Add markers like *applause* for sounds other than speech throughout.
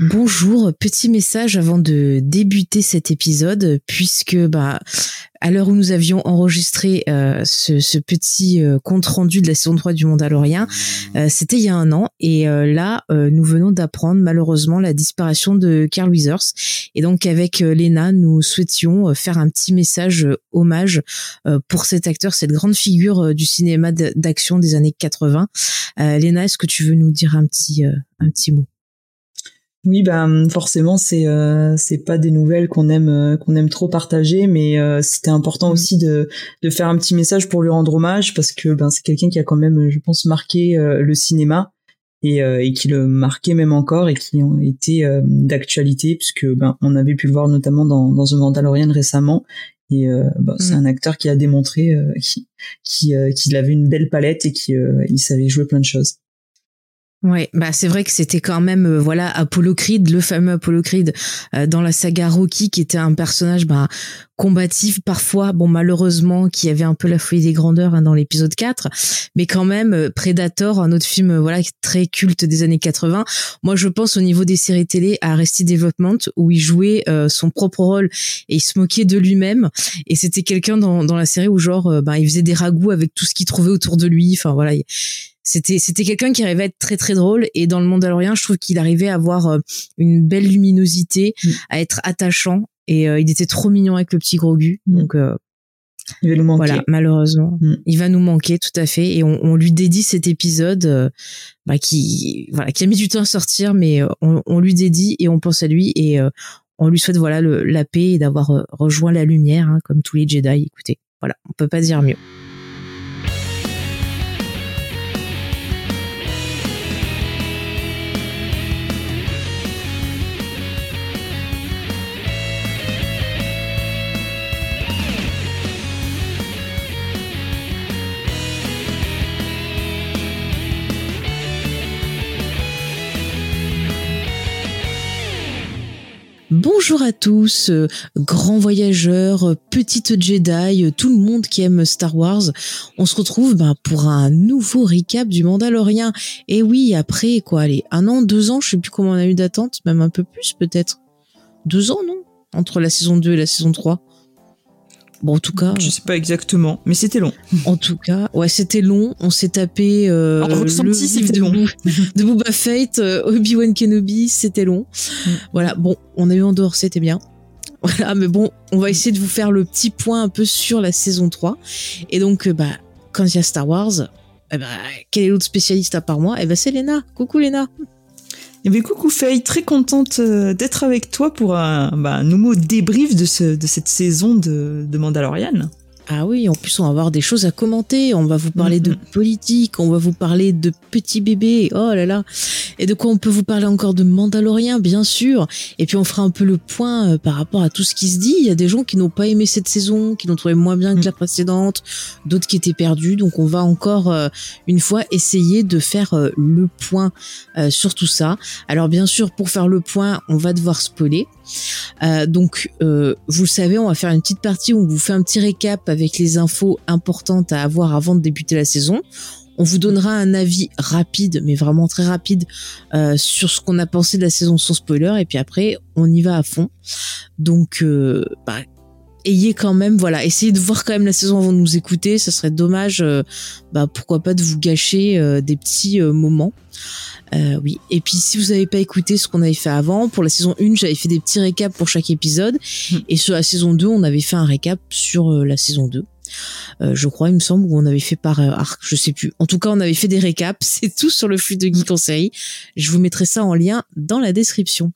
Bonjour, petit message avant de débuter cet épisode, puisque bah à l'heure où nous avions enregistré euh, ce, petit euh, compte rendu de la saison 3 du Mandalorian, euh, c'était il y a un an et là nous venons d'apprendre malheureusement la disparition de Carl Weathers et donc avec Lena nous souhaitions faire un petit message hommage pour cet acteur, cette grande figure du cinéma d'action des années 80. Lena, est-ce que tu veux nous dire un petit un petit mot? Oui, ben forcément, c'est euh, c'est pas des nouvelles qu'on aime euh, qu'on aime trop partager, mais euh, c'était important mm. aussi de de faire un petit message pour lui rendre hommage parce que ben c'est quelqu'un qui a quand même, je pense, marqué le cinéma et et qui le marquait même encore et qui ont été d'actualité puisque ben on avait pu le voir notamment dans dans The Mandalorian récemment et ben, c'est mm. un acteur qui a démontré qui qui qu'il avait une belle palette et qui il savait jouer plein de choses. Ouais, bah c'est vrai que c'était quand même euh, voilà Apollo Creed, le fameux Apollo Creed euh, dans la saga Rocky, qui était un personnage bah, combatif parfois, bon malheureusement, qui avait un peu la folie des grandeurs hein, dans l'épisode 4, mais quand même euh, Predator, un autre film voilà très culte des années 80. Moi, je pense au niveau des séries télé à Arrested Development où il jouait son propre rôle et il se moquait de lui-même. Et c'était quelqu'un dans, dans la série où genre bah, il faisait des ragoûts avec tout ce qu'il trouvait autour de lui. Enfin voilà c'était c'était quelqu'un qui arrivait à être très très drôle et dans le Mandalorian je trouve qu'il arrivait à avoir euh, une belle luminosité mm. à être attachant et euh, il était trop mignon avec le petit Grogu mm. donc euh, il va nous manquer. Voilà, malheureusement, mm. il va nous manquer tout à fait, et on, lui dédie cet épisode bah, qui, voilà, qui a mis du temps à sortir, mais on, lui dédie et on pense à lui et on lui souhaite voilà le, la paix et d'avoir rejoint la lumière, hein, comme tous les Jedi. Écoutez, voilà, on peut pas dire mieux. Bonjour à tous, euh, grands voyageurs, petites Jedi, euh, tout le monde qui aime Star Wars. On se retrouve ben, pour un nouveau recap du Mandalorian. Et oui, après quoi, allez, un an, deux ans, je sais plus comment on a eu d'attente, même un peu plus peut-être. Deux ans, non? Entre la saison 2 et la saison 3. Bon, en tout cas. Je sais pas exactement, mais c'était long. En tout cas, ouais, c'était long. On s'est tapé. Euh, ressenti, c'était long. De Boba Fett, euh, Obi-Wan Kenobi, c'était long. Mm. Voilà, bon, on a eu en dehors, c'était bien. *laughs* Voilà, mais bon, on va essayer de vous faire le petit point un peu sur la saison 3. Et donc, euh, bah, quand il y a Star Wars, eh bah, quel est l'autre spécialiste à part moi? Eh ben, c'est Léna. Coucou Léna. Eh bien, coucou Faye, très contente euh, d'être avec toi pour un, bah, nouveau débrief de, ce, de cette saison de, de Mandalorian. Ah oui, en plus on va avoir des choses à commenter, on va vous parler de politique, on va vous parler de petits bébés, oh là là. Et de quoi on peut vous parler encore de Mandalorian, bien sûr. Et puis on fera un peu le point euh, par rapport à tout ce qui se dit. Il y a des gens qui n'ont pas aimé cette saison, qui l'ont trouvé moins bien que la précédente, d'autres qui étaient perdus. Donc on va encore euh, une fois essayer de faire euh, le point sur tout ça. Alors bien sûr, pour faire le point, on va devoir spoiler. Euh, donc, euh, vous le savez, on va faire une petite partie où on vous fait un petit récap avec les infos importantes à avoir avant de débuter la saison. On vous donnera un avis rapide, mais vraiment très rapide, euh, sur ce qu'on a pensé de la saison sans spoiler. Et puis après, on y va à fond. Donc, bah, ayez quand même, voilà, essayez de voir quand même la saison avant de nous écouter. Ça serait dommage, bah, pourquoi pas de vous gâcher des petits moments. Euh, oui. Et puis si vous n'avez pas écouté ce qu'on avait fait avant, pour la saison 1, j'avais fait des petits récaps pour chaque épisode. Hmm. Et sur la saison 2, on avait fait un récap sur euh, la saison 2. Euh, je crois, il me semble, où on avait fait par arc, je sais plus. En tout cas, on avait fait des récaps. *laughs* C'est tout sur le flux de Geek en série. Je vous mettrai ça en lien dans la description.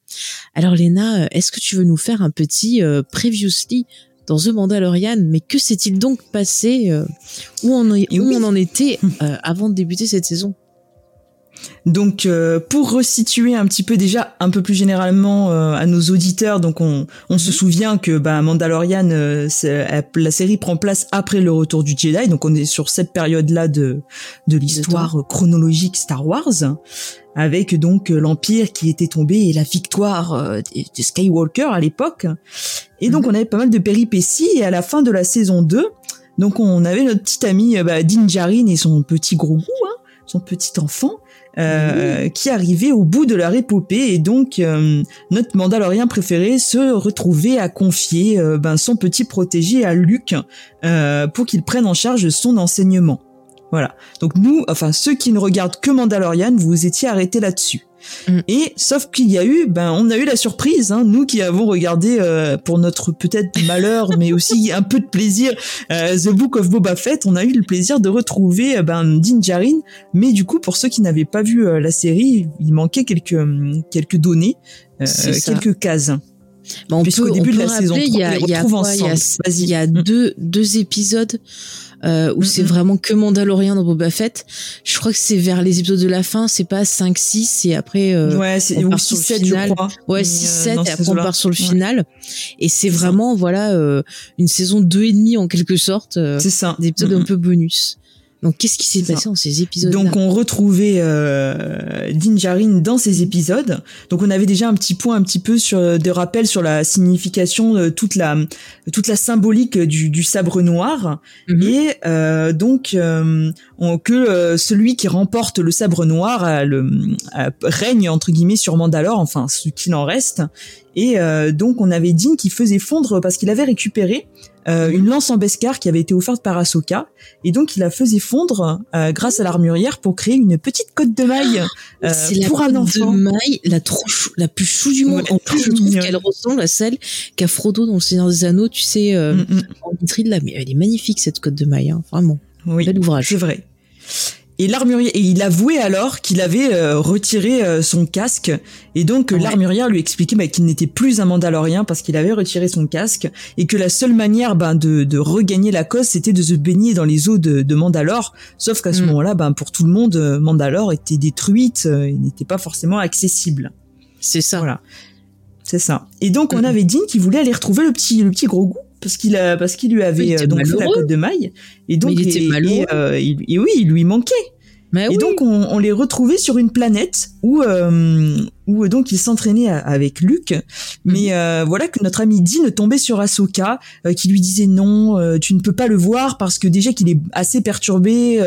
Alors, Léna, est-ce que tu veux nous faire un petit previously dans The Mandalorian Mais que s'est-il donc passé Où on, où on en était avant de débuter cette saison? Donc euh, pour resituer un petit peu déjà un peu plus généralement euh, à nos auditeurs, donc on, on se mhm. souvient que bah, Mandalorian, euh, la série prend place après le retour du Jedi, donc on est sur cette période-là de, de l'histoire chronologique Star Wars, avec donc l'Empire qui était tombé et la victoire de Skywalker à l'époque. Et donc mhm. on avait pas mal de péripéties et à la fin de la saison 2, Donc on avait notre petit ami bah, Dinjarin et son petit gros goût, hein, son petit enfant, euh, qui arrivait au bout de leur épopée et donc euh, notre Mandalorien préféré se retrouvait à confier euh, ben, son petit protégé à Luke pour qu'il prenne en charge son enseignement. Voilà. Donc nous, enfin ceux qui ne regardent que Mandalorian, vous étiez arrêtés là-dessus. Mm. Et sauf qu'il y a eu, ben on a eu la surprise, hein, nous qui avons regardé euh, pour notre peut-être malheur, *laughs* mais aussi un peu de plaisir, euh, The Book of Boba Fett, on a eu le plaisir de retrouver euh, ben Din Djarin, mais du coup pour ceux qui n'avaient pas vu la série, il manquait quelques quelques données, quelques cases. Bon, on Puisqu'au début de la saison il y a, il y a, il y a deux deux épisodes euh, où c'est vraiment que Mandalorian dans Boba Fett. Je crois que c'est vers les épisodes de la fin, c'est pas 5 6 et après euh, ouais, c'est on part 6, sur le 7, final. Ouais, 6 7 euh, et après on part sur le final et c'est vraiment voilà euh, une saison deux et demi en quelque sorte. Euh, c'est ça. Des épisodes un peu bonus. Donc qu'est-ce qui s'est passé dans ces épisodes Donc on retrouvait euh, Dinjarin dans ces épisodes. Donc on avait déjà un petit point un petit peu sur de rappel sur la signification toute la toute la symbolique du, du sabre noir mhm. et euh, donc euh, que euh, celui qui remporte le sabre noir le règne entre guillemets sur Mandalore, enfin ce qu'il en reste. Et euh, donc on avait Din qui faisait fondre parce qu'il avait récupéré euh, une lance en Beskar qui avait été offerte par Ahsoka et donc il la faisait fondre euh, grâce à l'armurière pour créer une petite côte de maille euh, pour un enfant. de maille la la plus chou du monde. en plus je trouve qu'elle ressemble à celle qu'a Frodo dans le Seigneur des Anneaux, tu sais, euh, mm, mm. en vitrine là, mais elle est magnifique cette côte de maille, hein, vraiment. Oui, bel ouvrage. C'est vrai. Et l'armurier, et il avouait alors qu'il avait euh, retiré euh, son casque, et donc l'armurier lui expliquait bah, qu'il n'était plus un Mandalorien parce qu'il avait retiré son casque, et que la seule manière ben, de, de regagner la cause, c'était de se baigner dans les eaux de, de Mandalore, sauf qu'à ce mm. moment-là, ben, pour tout le monde, euh, Mandalore était détruite, et n'était pas forcément accessible. C'est ça. Voilà. C'est ça. Et donc on avait Dean qui voulait aller retrouver le petit, le petit gros goût parce qu'il a parce qu'il lui avait euh, donc fait la côte de maille. Et donc il était et, euh, et, oui il lui manquait et donc on, on, les retrouvait sur une planète où euh, où donc il s'entraînait avec Luke, mais mhm. euh, voilà que notre ami Dean tombait sur Ahsoka, euh, qui lui disait non, euh, tu ne peux pas le voir parce que déjà qu'il est assez perturbé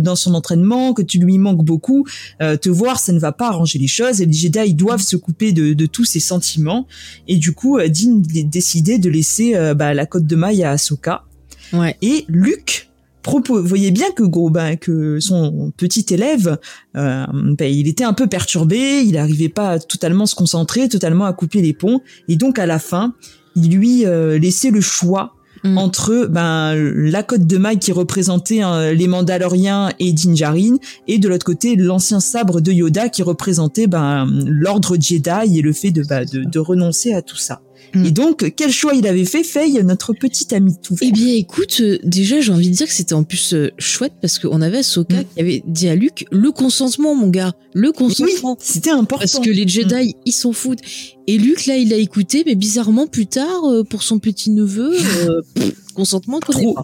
dans son entraînement, que tu lui manques beaucoup, te voir ça ne va pas arranger les choses. Et les Jedi doivent se couper de, de tous ses sentiments, et du coup Dean décidait de laisser bah, la côte de maille à Ahsoka. Ouais. Et Luke propos, voyez bien que ben, que son petit élève, euh, ben, il était un peu perturbé, il n'arrivait pas à totalement se concentrer, totalement à couper les ponts, et donc à la fin, il lui euh, laissait le choix mm. entre ben la côte de maille qui représentait hein, les Mandaloriens et Dinjarin, et de l'autre côté l'ancien sabre de Yoda qui représentait ben l'ordre Jedi et le fait de, ben, de, de renoncer à tout ça. Et hmm. donc, quel choix il avait fait, Faye, notre petite amie tout Eh bien, écoute, euh, déjà, j'ai envie de dire que c'était en plus euh, chouette parce qu'on avait Soka hmm. qui avait dit à Luc le consentement, mon gars, le consentement. Oui, c'était important. Parce que les Jedi, hmm. ils s'en foutent. Et Luc, là, il a écouté, mais bizarrement, plus tard, euh, pour son petit neveu, *laughs* consentement trop.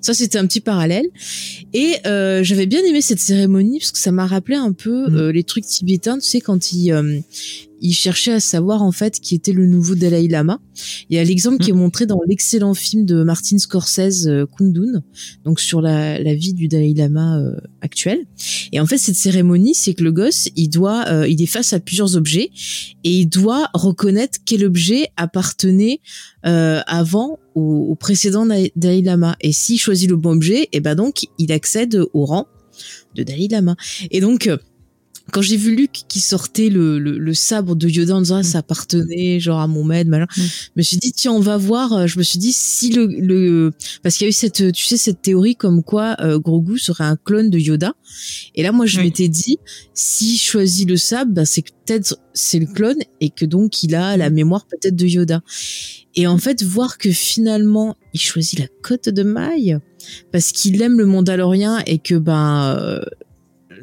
Ça, c'était un petit parallèle. Et j'avais bien aimé cette cérémonie parce que ça m'a rappelé un peu les trucs tibétains, tu sais, quand ils il cherchait à savoir en fait qui était le nouveau Dalai Lama. Il y a l'exemple qui est mm. montré dans l'excellent film de Martin Scorsese euh, Kundun, donc sur la, la, vie du Dalai Lama euh, actuel. Et en fait, cette cérémonie, c'est que le gosse, il doit, euh, il est face à plusieurs objets et il doit reconnaître quel objet appartenait avant au, précédent Dalai Lama. Et s'il choisit le bon objet, et eh ben donc il accède au rang de Dalai Lama. Et donc quand j'ai vu Luc qui sortait le, le, sabre de Yoda en disant ah, ça appartenait genre à mon maître, mm. je me suis dit tiens on va voir. Euh, je me suis dit si le, le parce qu'il y a eu cette tu sais cette théorie comme quoi euh, Grogu serait un clone de Yoda. Et là moi je m'étais dit si choisit le sabre, bah, c'est que peut-être c'est le clone et que donc il a la mémoire peut-être de Yoda. Et en fait voir que finalement il choisit la côte de maille parce qu'il aime le Mandalorien et que ben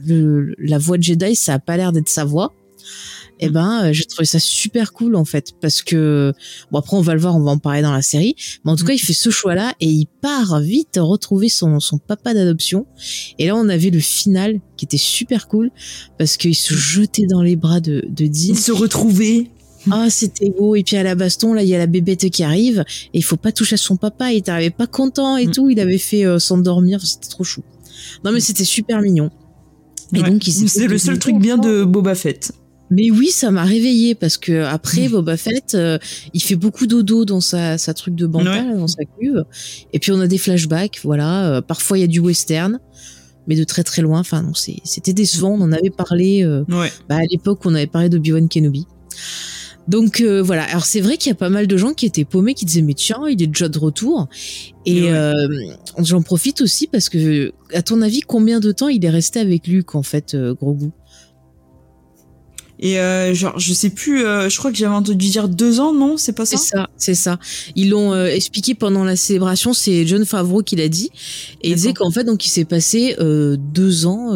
la voix de Jedi, ça a pas l'air d'être sa voix. Et eh ben, euh, j'ai trouvé ça super cool en fait, parce que bon après on va le voir, on va en parler dans la série, mais en tout cas il fait ce choix-là et il part vite retrouver son son papa d'adoption. Et là on avait le final qui était super cool parce qu'il se jetait dans les bras de de Dean. Il se retrouvait Ah, c'était beau. Et puis à la baston, là, il y a la bébête qui arrive et il faut pas toucher à son papa. Il t'arrivait pas content et mm. tout. Il avait fait euh, s'endormir. C'était trop chou. Non, mais c'était super mignon. Donc, c'est le seul truc bien de Boba Fett. Mais oui, ça m'a réveillé parce que après. Boba Fett, euh, il fait beaucoup dodo dans sa, sa truc de bancal, dans sa cuve. Et puis on a des flashbacks, voilà. Euh, parfois il y a du western, mais de très très loin. Enfin non, c'était décevant. On en avait parlé bah, à l'époque, on avait parlé de Obi-Wan Kenobi. Donc euh, voilà, alors c'est vrai qu'il y a pas mal de gens qui étaient paumés, qui disaient mais tiens, il est déjà de retour. Et euh, j'en profite aussi parce que, à ton avis, combien de temps il est resté avec Luc en fait, euh, gros goût? Et genre, je sais plus, je crois que j'avais entendu dire deux ans, non? C'est pas ça? C'est ça, c'est ça. Ils l'ont expliqué pendant la célébration, c'est John Favreau qui l'a dit. Et il disait qu'en fait, donc il s'est passé deux ans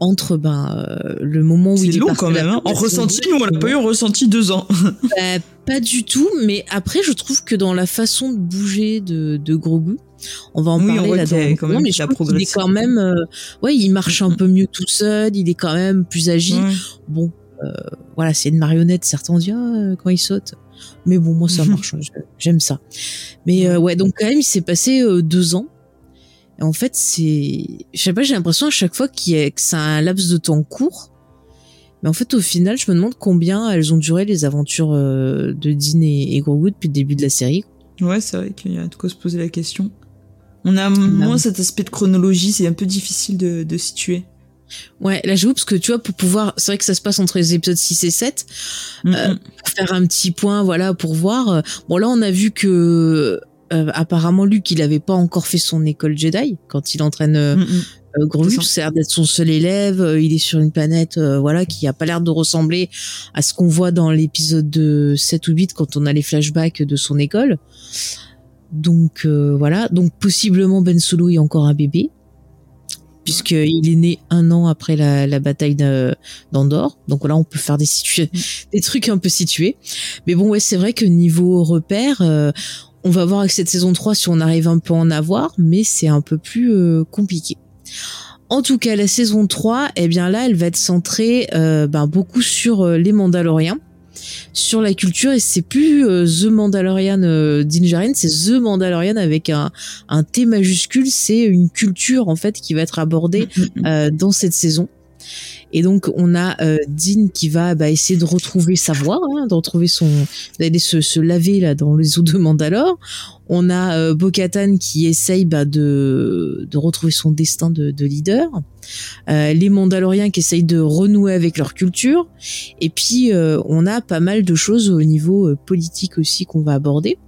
entre ben, euh, le moment où il est long quand même. Hein. En ressenti, nous, on l'a pas eu ressenti deux ans. *laughs* bah, pas du tout, mais après, je trouve que dans la façon de bouger de, de Grogu, on va en parler là dans quand même mais je trouve qu'il est quand même, euh, ouais, il marche un peu mieux tout seul, il est quand même plus agile. Bon, euh, voilà, c'est une marionnette. Certains disent ah, quand il saute. Mais bon, moi ça *laughs* marche, j'aime ça. Mais ouais, donc quand même, il s'est passé deux ans et en fait, c'est, je sais pas, j'ai l'impression à chaque fois qu'il y a, que c'est un laps de temps court. Mais en fait, au final, je me demande combien elles ont duré les aventures euh, de Dean et, Grogu depuis le début de la série. Ouais, c'est vrai qu'il y a de quoi se poser la question. On a moins cet aspect de chronologie, c'est un peu difficile de, de situer. Ouais, là j'avoue parce que tu vois pour pouvoir, c'est vrai que ça se passe entre les épisodes 6 et 7 euh, pour faire un petit point voilà pour voir. Euh, bon là on a vu que euh, apparemment Luke il avait pas encore fait son école Jedi quand il entraîne euh, mm, mm. euh ça a l'air d'être son seul élève, euh, il est sur une planète voilà qui a pas l'air de ressembler à ce qu'on voit dans l'épisode de 7 ou 8 quand on a les flashbacks de son école. Donc voilà, donc possiblement Ben Solo est encore un bébé puisqu'il est né un an après la, la bataille d'Andorre. Donc là, on peut faire des, mm. *laughs* des trucs un peu situés. Mais bon, ouais, c'est vrai que niveau repère, on va voir avec cette saison 3 si on arrive un peu à en avoir, mais c'est un peu plus euh, compliqué. En tout cas, la saison 3, eh bien là, elle va être centrée euh, ben, beaucoup sur euh, les Mandaloriens, sur la culture, et c'est plus The Mandalorian d'Injarin, c'est The Mandalorian avec un, un T majuscule, c'est une culture en fait qui va être abordée mm, mm, mm. dans cette saison. Et donc on a euh, Dean qui va bah, essayer de retrouver sa voix, hein, de retrouver son, d'aller se, se, laver là dans les eaux de Mandalore. On a euh, Bo-Katan qui essaye bah, de, de retrouver son destin de, de leader. Euh, les Mandaloriens qui essayent de renouer avec leur culture. Et puis euh, on a pas mal de choses au niveau euh, politique aussi qu'on va aborder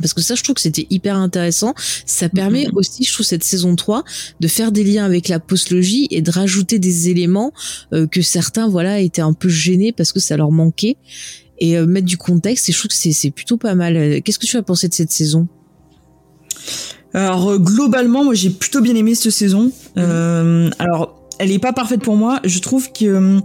parce que ça je trouve que c'était hyper intéressant. Ça permet mm-hmm. aussi je trouve cette saison 3 de faire des liens avec la postlogie et de rajouter des éléments euh, que certains voilà étaient un peu gênés parce que ça leur manquait. Et euh, mettre du contexte et je trouve que c'est plutôt pas mal. Qu'est-ce que tu as pensé de cette saison? Alors euh, globalement moi j'ai plutôt bien aimé cette saison. Mm-hmm. alors elle est pas parfaite pour moi. Je trouve que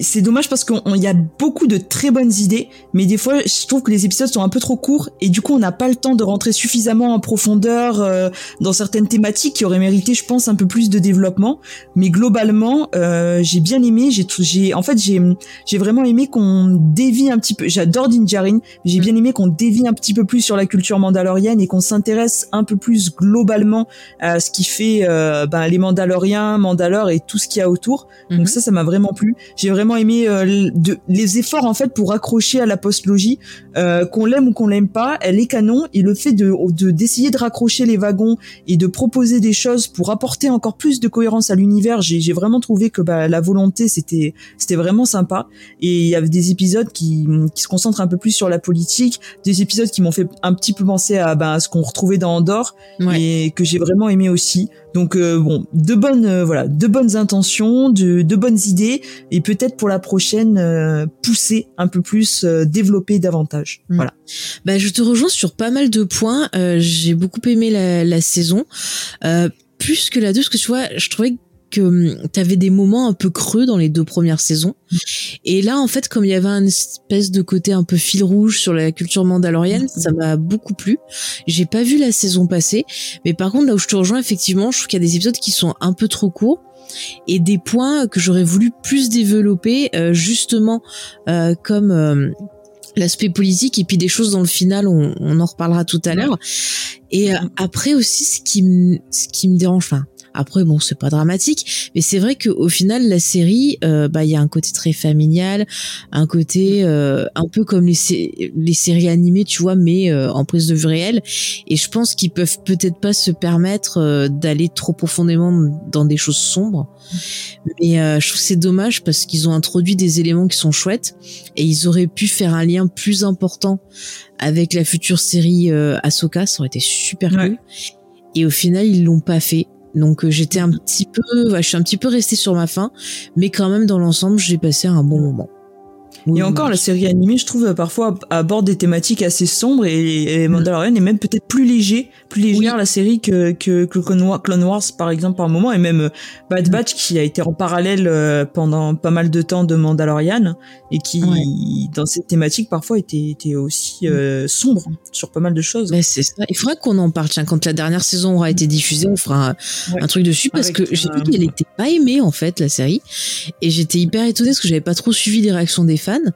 c'est dommage parce qu'il y a beaucoup de très bonnes idées, mais des fois, je trouve que les épisodes sont un peu trop courts et du coup, on n'a pas le temps de rentrer suffisamment en profondeur euh, dans certaines thématiques qui auraient mérité, je pense, un peu plus de développement. Mais globalement, euh, j'ai bien aimé. J'ai, j'ai, en fait, j'ai, j'ai vraiment aimé qu'on dévie un petit peu. J'adore Dinjarin. J'ai bien aimé qu'on dévie un petit peu plus sur la culture mandalorienne et qu'on s'intéresse un peu plus globalement à ce qui fait euh, ben, les Mandaloriens, Mandalore et tout ce qu'il y a autour. Donc mhm. ça, ça m'a vraiment plu. J'ai vraiment aimé euh, de, les efforts en fait pour accrocher à la postlogie, euh, qu'on l'aime ou qu'on l'aime pas, elle est canon. Et le fait de d'essayer de, raccrocher les wagons et de proposer des choses pour apporter encore plus de cohérence à l'univers, j'ai vraiment trouvé que bah, la volonté c'était c'était vraiment sympa. Et il y avait des épisodes qui, qui se concentrent un peu plus sur la politique, des épisodes qui m'ont fait un petit peu penser à, bah, ce qu'on retrouvait dans Andorre et que j'ai vraiment aimé aussi. Donc euh, bon, de bonnes euh, voilà, de bonnes intentions, de, de bonnes idées et peut-être pour la prochaine euh, pousser un peu plus, développer davantage. Mm. Voilà. Bah je te rejoins sur pas mal de points. j'ai beaucoup aimé la, la saison. plus que la deux, parce que tu vois, je trouvais que hum, tu avais des moments un peu creux dans les deux premières saisons. Et là, en fait, comme il y avait un espèce de côté un peu fil rouge sur la culture mandalorienne, ça m'a beaucoup plu. J'ai pas vu la saison passée, mais par contre, là où je te rejoins, effectivement, je trouve qu'il y a des épisodes qui sont un peu trop courts et des points que j'aurais voulu plus développer, euh, justement, euh, comme... Euh, l'aspect politique et puis des choses dans le final on, on en reparlera tout à l'heure et euh, après aussi ce qui me ce qui me dérange enfin après, bon, c'est pas dramatique, mais c'est vrai qu'au final, la série, euh, bah, il y a un côté très familial, un côté euh, un peu comme les, les séries animées, tu vois, mais euh, en prise de vue réelle. Et je pense qu'ils peuvent peut-être pas se permettre d'aller trop profondément dans des choses sombres. Mais je trouve c'est dommage parce qu'ils ont introduit des éléments qui sont chouettes et ils auraient pu faire un lien plus important avec la future série Ahsoka, ça aurait été super cool. Et au final, ils l'ont pas fait. Donc euh, j'étais un petit peu, je suis un petit peu restée sur ma faim, mais quand même dans l'ensemble, j'ai passé un bon moment. Et encore, la série animée, je trouve, parfois aborde des thématiques assez sombres et, et Mandalorian est même peut-être plus léger, plus légère la série que, que, que Clone Wars, par exemple, par moment, et même euh, Bad Batch qui a été en parallèle euh, pendant pas mal de temps de Mandalorian et qui, dans cette thématique, parfois était, était aussi euh, sombre sur pas mal de choses. Mais c'est ça. Il faudrait qu'on en parle. Tiens, quand la dernière saison aura été diffusée, on fera un, truc dessus parce que j'ai vu qu'elle était pas aimée, en fait, la série. Et j'étais hyper étonnée parce que j'avais pas trop suivi les réactions des fans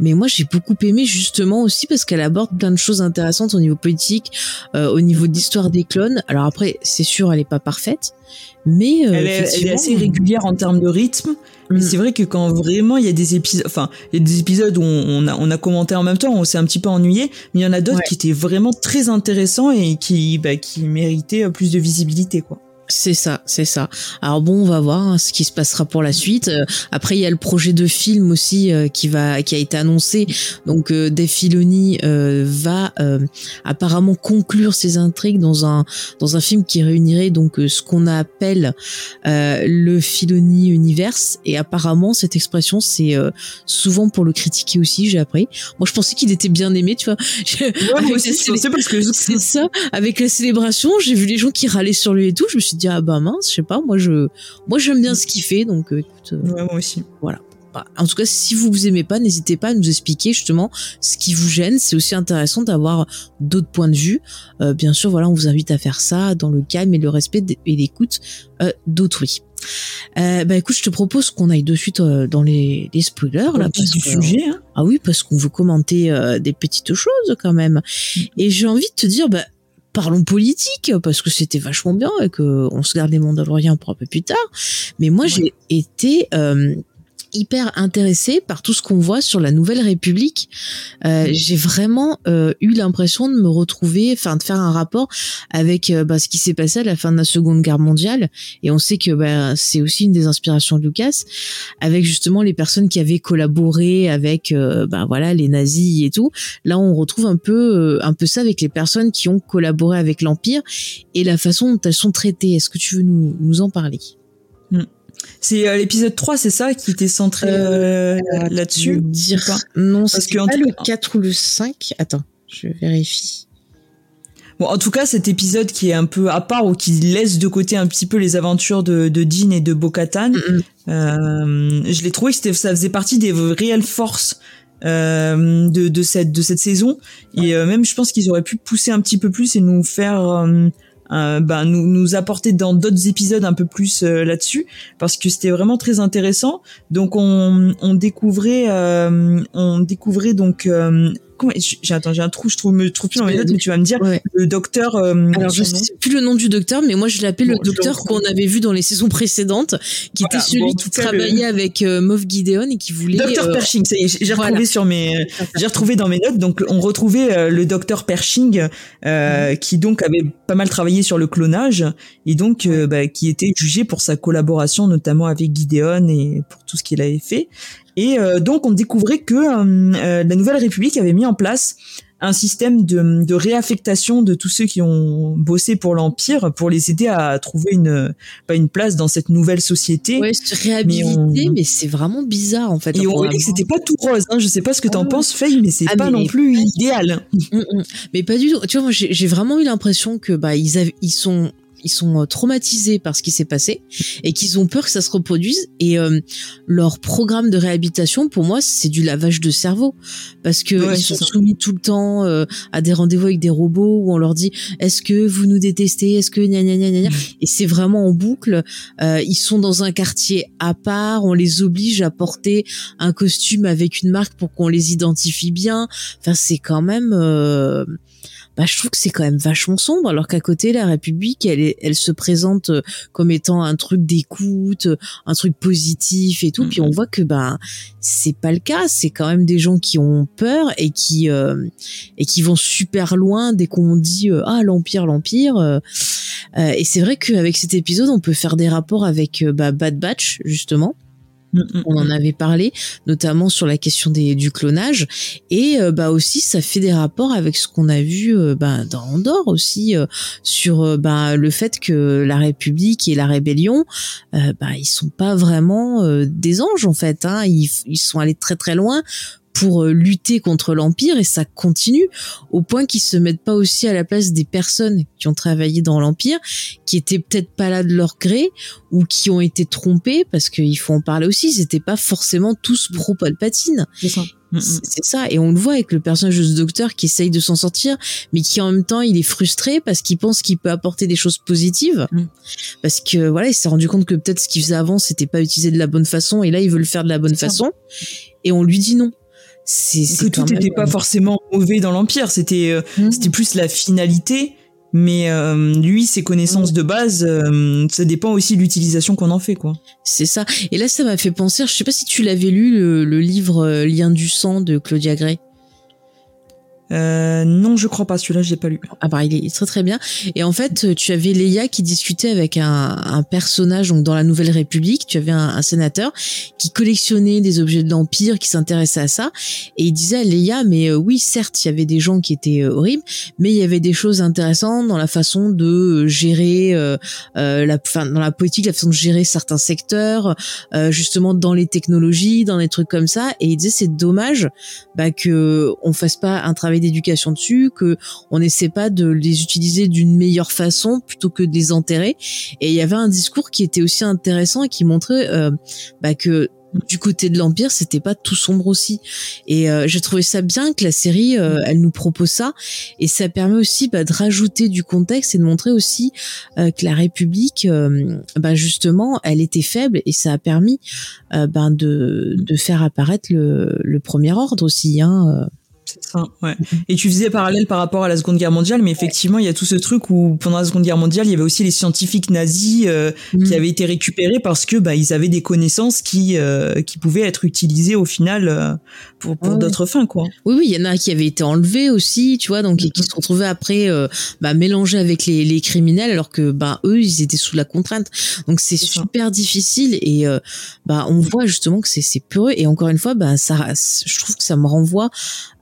mais moi j'ai beaucoup aimé justement aussi parce qu'elle aborde plein de choses intéressantes au niveau politique, euh, au niveau d'histoire des clones. Alors après, c'est sûr, elle est pas parfaite, mais euh, elle, est, assez régulière en termes de rythme. Mais mm. c'est vrai que quand vraiment il y a des épisodes, enfin il y a des épisodes où on, a on a commenté en même temps, on s'est un petit peu ennuyé, mais il y en a d'autres qui étaient vraiment très intéressants et qui bah, qui méritaient plus de visibilité quoi. C'est ça, c'est ça. Alors bon, on va voir hein, ce qui se passera pour la suite. Euh, après, il y a le projet de film aussi euh, qui va, qui a été annoncé. Donc, euh, Dave Filoni euh, va apparemment conclure ses intrigues dans un dans un film qui réunirait donc ce qu'on appelle le Filoni Universe. Et apparemment, cette expression, c'est souvent pour le critiquer aussi. J'ai appris. Moi, je pensais qu'il était bien aimé, tu vois. *laughs* Ouais, c'est parce que *laughs* c'est ça. Avec la célébration, j'ai vu les gens qui râlaient sur lui et tout. Je me suis dit ah bah mince, je sais pas, moi je, moi j'aime bien ce qu'il fait, donc euh, écoute. Euh, moi aussi. Voilà. Bah, en tout cas, si vous vous aimez pas, n'hésitez pas à nous expliquer justement ce qui vous gêne. C'est aussi intéressant d'avoir d'autres points de vue. Euh, bien sûr, voilà, on vous invite à faire ça dans le calme et le respect et l'écoute d'autrui. bah écoute, je te propose qu'on aille de suite dans les, les spoilers là, parce du sujet. Hein. Ah oui, parce qu'on veut commenter des petites choses quand même. Mm. Et j'ai envie de te dire, bah parlons politique parce que c'était vachement bien et que on se garde les Mandaloriens pour un peu plus tard. Mais moi, j'ai été euh, hyper intéressée par tout ce qu'on voit sur la Nouvelle République. Euh, j'ai vraiment euh, eu l'impression de me retrouver, enfin de faire un rapport avec euh, bah, ce qui s'est passé à la fin de la Seconde Guerre mondiale. Et on sait que bah, c'est aussi une des inspirations de Lucas, avec justement les personnes qui avaient collaboré avec bah, voilà les nazis et tout. Là, on retrouve un peu un peu ça avec les personnes qui ont collaboré avec l'Empire et la façon dont elles sont traitées. Est-ce que tu veux nous, nous en parler? Hmm. C'est euh, l'épisode 3, c'est ça, qui était centré euh, euh, là-dessus dire Non, c'est pas le 4 ou le 5. Attends, je vérifie. Bon, en tout cas, cet épisode qui est un peu à part ou qui laisse de côté un petit peu les aventures de, de Dean et de Bo-Katan, je l'ai trouvé que ça faisait partie des réelles forces de, de, cette, de cette saison. Et même, je pense qu'ils auraient pu pousser un petit peu plus et nous faire euh, ben, nous, nous apporter dans d'autres épisodes un peu plus euh, là-dessus parce que c'était vraiment très intéressant. Donc on, on découvrait euh, on découvrait donc j'ai attends, j'ai un trou, je trouve me trouve plus dans mes notes, mais tu vas me dire le docteur. Euh, Alors je sais plus le nom du docteur, mais moi je l'appelle le docteur qu'on avait vu dans les saisons précédentes, qui était celui qui travaillait avec euh, Moff Gideon et qui voulait. Docteur euh, Pershing, j'ai retrouvé sur mes, j'ai retrouvé dans mes notes, donc on retrouvait le docteur Pershing mhm. qui donc avait pas mal travaillé sur le clonage et donc bah, qui était jugé pour sa collaboration notamment avec Gideon et pour tout ce qu'il avait fait. Et euh, donc on découvrait que euh, euh, la Nouvelle République avait mis en place un système de, de, réaffectation de tous ceux qui ont bossé pour l'Empire pour les aider à trouver une, pas une place dans cette nouvelle société. Ouais, se réhabiliter, mais, c'est vraiment bizarre en fait. Et on voyait que c'était pas tout rose. Hein. Je sais pas ce que t'en en ah penses, Faye, mais c'est ah, pas non plus idéal. Mm, mm. Mais pas du tout. Tu vois, moi j'ai vraiment eu l'impression que bah ils, avaient, ils sont ils sont traumatisés par ce qui s'est passé et qu'ils ont peur que ça se reproduise. Et leur programme de réhabilitation, pour moi, c'est du lavage de cerveau parce que ils sont soumis tout le temps à des rendez-vous avec des robots où on leur dit est-ce que vous nous détestez, est-ce que gna gna gna gna, mm. et c'est vraiment en boucle. ils sont dans un quartier à part, on les oblige à porter un costume avec une marque pour qu'on les identifie bien. Enfin, c'est quand même euh, bah, je trouve que c'est quand même vachement sombre, alors qu'à côté, la République, elle, elle se présente euh, comme étant un truc d'écoute, un truc positif et tout. Puis on voit que bah c'est pas le cas. C'est quand même des gens qui ont peur et qui euh, et qui vont super loin dès qu'on dit ah l'empire, l'empire. et c'est vrai qu'avec cet épisode, on peut faire des rapports avec bah, Bad Batch justement On en mm. avait parlé, notamment sur la question des, du clonage, et euh, bah aussi ça fait des rapports avec ce qu'on a vu euh, bah, dans Andorre aussi euh, sur bah, le fait que la République et la rébellion, bah ils sont pas vraiment des anges en fait, hein. ils, ils sont allés très très loin pour euh, lutter contre l'empire et ça continue au point qu'ils se mettent pas aussi à la place des personnes qui ont travaillé dans l'empire, qui étaient peut-être pas là de leur gré ou qui ont été trompés parce qu'il faut en parler aussi, ils étaient pas forcément tous pro Palpatine. C'est ça. Mm, mm. C'est ça, et on le voit avec le personnage de ce docteur qui essaye de s'en sortir, mais qui en même temps il est frustré parce qu'il pense qu'il peut apporter des choses positives, mm. parce que voilà il s'est rendu compte que peut-être ce qu'il faisait avant c'était pas utilisé de la bonne façon, et là il veut le faire de la bonne façon, et on lui dit non c'est que tout n'était pas forcément mauvais dans l'empire c'était euh, mhm. c'était plus la finalité mais euh, lui ses connaissances mhm. de base euh, ça dépend aussi de l'utilisation qu'on en fait quoi c'est ça et là ça m'a fait penser je sais pas si tu l'avais lu le, le livre Lien du sang de Claudia Gray euh, non, je crois pas. Celui-là, j'ai pas lu. Ah bah, il est très très bien. Et en fait, tu avais Leia qui discutait avec un, personnage donc dans la Nouvelle République. Tu avais un, sénateur qui collectionnait des objets de l'Empire, qui s'intéressait à ça, et il disait à Leia, mais euh, oui, certes, il y avait des gens qui étaient euh, horribles, mais il y avait des choses intéressantes dans la façon de gérer la, dans la politique, la façon de gérer certains secteurs, justement dans les technologies, dans les trucs comme ça. Et il disait, c'est dommage bah, que on fasse pas un travail d'éducation dessus, que on n'essaie pas de les utiliser d'une meilleure façon plutôt que de les enterrer. Et il y avait un discours qui était aussi intéressant et qui montrait euh, bah, que du côté de l'empire c'était pas tout sombre aussi. Et euh, j'ai trouvé ça bien que la série euh, elle nous propose ça. Et ça permet aussi bah, de rajouter du contexte et de montrer aussi que la République bah, justement elle était faible et ça a permis ben de, de faire apparaître le, le premier ordre aussi hein ouais. Et tu faisais parallèle par rapport à la Seconde Guerre mondiale, mais effectivement, il y a tout ce truc où pendant la Seconde Guerre mondiale, il y avait aussi les scientifiques nazis euh, qui mm. avaient été récupérés parce que bah ils avaient des connaissances qui euh, qui pouvaient être utilisées au final euh, pour, pour d'autres fins, quoi. Oui, oui, il y en a qui avaient été enlevés aussi, tu vois, donc qui mm-hmm. se retrouvaient après bah, mélangés avec les, les criminels, alors que bah eux, ils étaient sous la contrainte. Donc c'est super difficile et bah on voit justement que c'est c'est peureux et encore une fois, bah ça, je trouve que ça me renvoie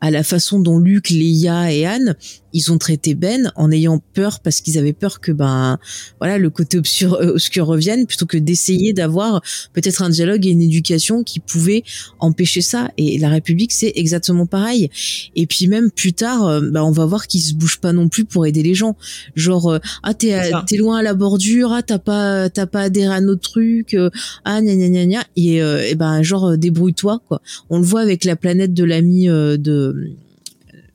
à la façon dont Luc, Leia et Anne ils ont traité Ben en ayant peur parce qu'ils avaient peur que ben voilà le côté obscur, euh, obscur revienne plutôt que d'essayer d'avoir peut-être un dialogue et une éducation qui pouvait empêcher ça. Et la République c'est exactement pareil. Et puis même plus tard euh, ben, on va voir qu'ils se bougent pas non plus pour aider les gens. Genre euh, ah t'es t'es loin à la bordure ah t'as pas t'as pas adhéré à notre truc ah gna gna gna gna. Et, et ben genre débrouille-toi quoi. On le voit avec la planète de l'ami de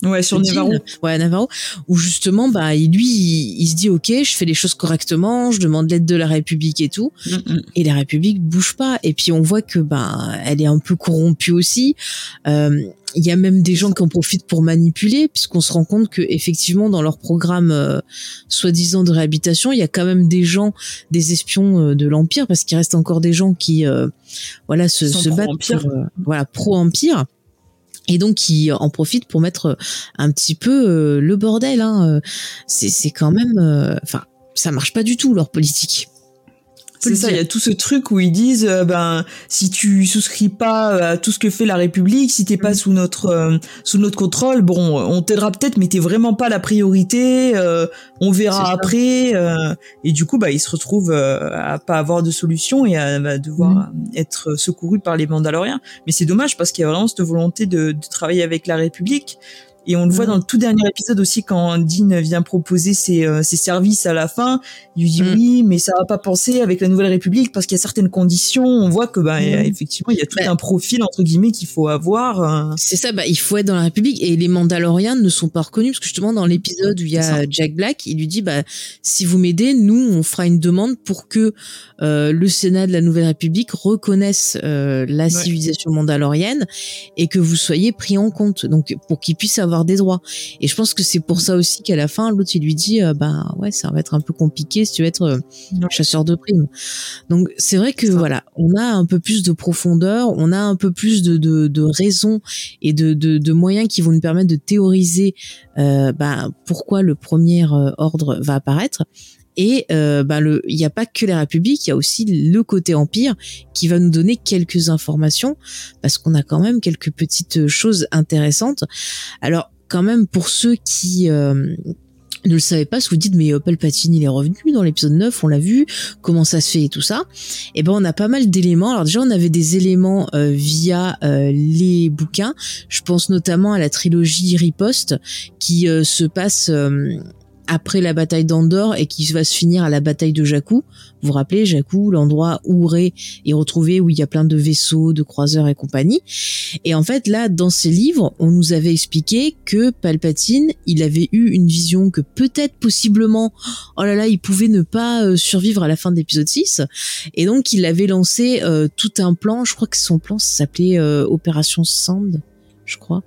Ouais, sur Navarro. Ouais, Navarro. Où justement, bah, lui, il, se dit, OK, je fais les choses correctement, je demande l'aide de la République et tout. Mm, mm. Et la République bouge pas. Et puis, on voit que, bah, elle est un peu corrompue aussi. Euh, il y a même des gens qui en profitent pour manipuler, puisqu'on se rend compte que effectivement dans leur programme euh, soi-disant de réhabilitation, il y a quand même des gens, des espions euh, de l'empire, parce qu'il reste encore des gens qui, voilà, se, se battent pour, voilà, pro empire et donc qui en profite pour mettre un petit peu euh, le bordel. Hein. C'est c'est quand même, euh, enfin, ça marche pas du tout leur politique. C'est ça, il y a tout ce truc où ils disent, euh, ben, si tu souscris pas euh, à tout ce que fait la République, si t'es pas mm. sous notre euh, sous notre contrôle, bon, on t'aidera peut-être, mais t'es vraiment pas la priorité. on verra après. et du coup, bah, ils se retrouvent à pas avoir de solution et à, devoir mm. être secourus par les Mandaloriens. Mais c'est dommage parce qu'il y a vraiment cette volonté de, de travailler avec la République Et on le voit dans le tout dernier épisode aussi quand Dean vient proposer ses, euh, ses services à la fin. Il lui dit Mm. oui, mais ça va pas penser avec la Nouvelle République parce qu'il y a certaines conditions. On voit que bah, Mm. effectivement il y a tout Bah. un profil entre guillemets qu'il faut avoir. euh. C'est ça, bah, il faut être dans la République et les Mandaloriens ne sont pas reconnus parce que justement dans l'épisode où il y a Jack Black, il lui dit bah si vous m'aidez, nous on fera une demande pour que euh, le Sénat de la Nouvelle République reconnaisse euh, la civilisation mandalorienne et que vous soyez pris en compte, donc pour qu'ils puissent avoir des droits. Et je pense que c'est pour ça aussi qu'à la fin l'autre il lui dit euh, bah ouais ça va être un peu compliqué si tu veux être euh, chasseur de primes. Donc c'est vrai que voilà, on a un peu plus de profondeur, on a un peu plus de, de, de raisons et de, de, de moyens qui vont nous permettre de théoriser euh, bah, pourquoi le premier euh, ordre va apparaître. Et euh, bah, le, il n'y a pas que la République, il y a aussi le côté empire qui va nous donner quelques informations parce qu'on a quand même quelques petites choses intéressantes. Alors quand même pour ceux qui euh, ne le savaient pas, si vous dites mais euh, Palpatine il est revenu dans l'épisode 9, on l'a vu, comment ça se fait et tout ça. Et ben on a pas mal d'éléments. Alors déjà on avait des éléments euh, via euh, les bouquins. Je pense notamment à la trilogie Riposte qui euh, se passe euh, après la bataille d'Andorre et qui va se finir à la bataille de Jakku. Vous vous rappelez Jakku, l'endroit où Rey est retrouvé où il y a plein de vaisseaux, de croiseurs et compagnie. Et en fait là dans ces livres, on nous avait expliqué que Palpatine, il avait eu une vision que peut-être possiblement oh là là, il pouvait ne pas euh, survivre à la fin de l'épisode 6 et donc il avait lancé euh, tout un plan, je crois que son plan s'appelait euh, Opération Sand, je crois.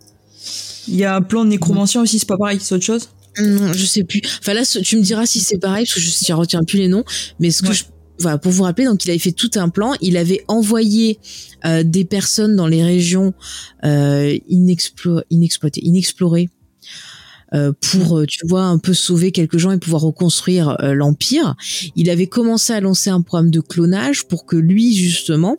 Il y a un plan de nécromancien aussi, c'est pas pareil, c'est autre chose? Non, je sais plus. Enfin là, tu me diras si c'est pareil, parce que je ne retiens plus les noms. Mais ce que Ouais. je, voilà, pour vous rappeler, donc il avait fait tout un plan. Il avait envoyé euh, des personnes dans les régions euh, inexplo- inexploitées, inexplorées. euh, pour, euh, tu vois, un peu sauver quelques gens et pouvoir reconstruire l'empire. Il avait commencé à lancer un programme de clonage pour que lui, justement,